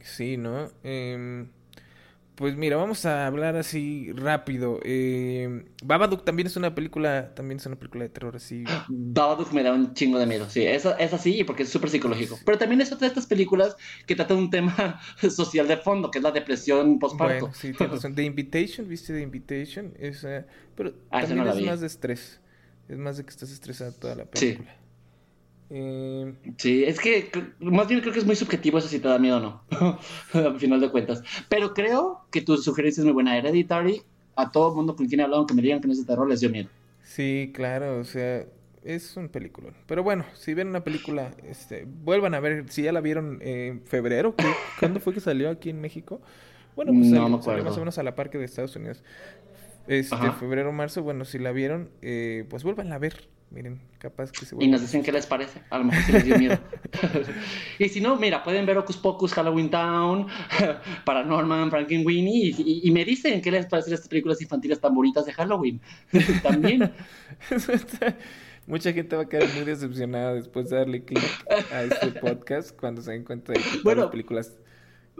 S3: Sí, ¿no? Eh, pues mira, vamos a hablar así rápido. Eh, Babadook también es una película, también es una película de terror así.
S2: Babadook me da un chingo de miedo, sí, es, es así porque es súper psicológico. Pero también es otra de estas películas que trata un tema social de fondo, que es la depresión postparto.
S3: Bueno, sí, tienes The Invitation, ¿viste The Invitation? Es, pero ah, también es más de estrés. Es más de que estás estresado toda la película. Sí.
S2: Eh, sí, es que más bien creo que es muy subjetivo eso si te da miedo o no, al final de cuentas. Pero creo que tu sugerencia es muy buena. Hereditary, a todo el mundo con quien he hablado, que me digan que no es de terror, les dio miedo.
S3: Sí, claro, o sea, es un película. Pero bueno, si ven una película, este, vuelvan a ver, si ya la vieron en febrero, ¿cuándo fue que salió aquí en México? Bueno, pues salió, más o menos a la parque de Estados Unidos. Este, febrero, marzo, bueno, si la vieron, eh, pues vuelvan a ver Miren, capaz que se
S2: Y nos dicen qué les parece. A lo mejor sí les dio miedo. y si no, mira, pueden ver Ocus Pocus, Halloween Town, Paranorman, Frankenweenie y, y, me dicen qué les parecen estas películas infantiles tan bonitas de Halloween. También.
S3: Mucha gente va a quedar muy decepcionada después de darle clic a este podcast cuando se den cuenta de que todas las películas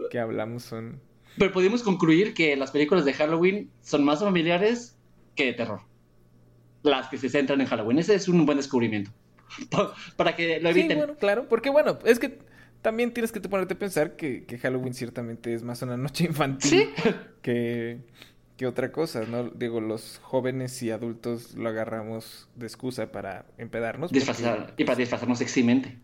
S3: que hablamos son.
S2: Pero podemos concluir que las películas de Halloween son más familiares que de terror las que se centran en Halloween. Ese es un buen descubrimiento. Para que lo eviten.
S3: Sí, bueno, claro, porque bueno, es que también tienes que te ponerte a pensar que, Halloween ciertamente es más una noche infantil que, que otra cosa, ¿no? Digo, los jóvenes y adultos lo agarramos de excusa para empedarnos.
S2: y para disfrazarnos sexymente.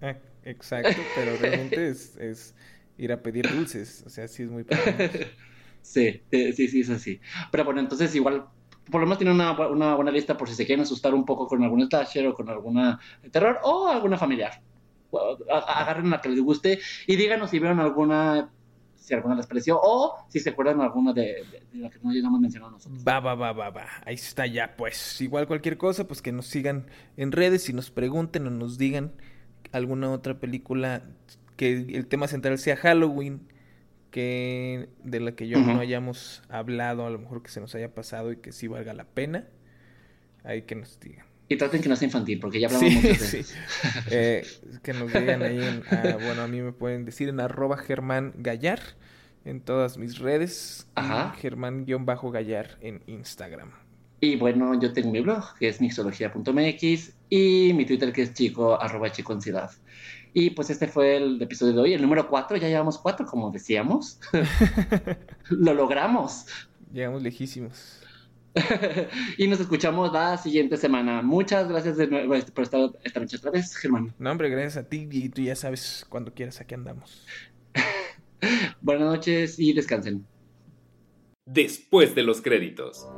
S3: Ah, exacto, pero realmente es, es, ir a pedir dulces, o sea, sí es muy
S2: Sí, sí, sí, es así. Pero bueno, entonces igual por lo menos tiene una, una, buena lista por si se quieren asustar un poco con algún slasher o con alguna terror o alguna familiar. Agarren la que les guste y díganos si vieron alguna, si alguna les pareció o si se acuerdan alguna de, de, la que no hemos mencionado nosotros.
S3: Va, va, va, va, va. Ahí está ya, pues. Igual cualquier cosa, pues que nos sigan en redes y nos pregunten o nos digan alguna otra película que el tema central sea Halloween que de la que yo no hayamos hablado, a lo mejor que se nos haya pasado y que sí valga la pena, ahí que nos digan.
S2: Y traten que no sea infantil, porque ya hablamos mucho de
S3: eh, que nos digan ahí, en, ah, bueno, a mí me pueden decir en arroba Germán Gallar en todas mis redes, Germán-Gallar en Instagram.
S2: Y bueno, yo tengo mi blog, que es mixología.mx, y mi Twitter, que es chico, arroba chico ansiedad. Y pues este fue el episodio de hoy, el número 4, ya llevamos 4, como decíamos. Lo logramos.
S3: Llegamos lejísimos.
S2: y nos escuchamos la siguiente semana. Muchas gracias de nuevo este, por estar esta noche otra vez, Germán.
S3: No, hombre, gracias a ti y tú ya sabes cuando quieras, aquí andamos.
S2: Buenas noches y descansen.
S1: Después de los créditos.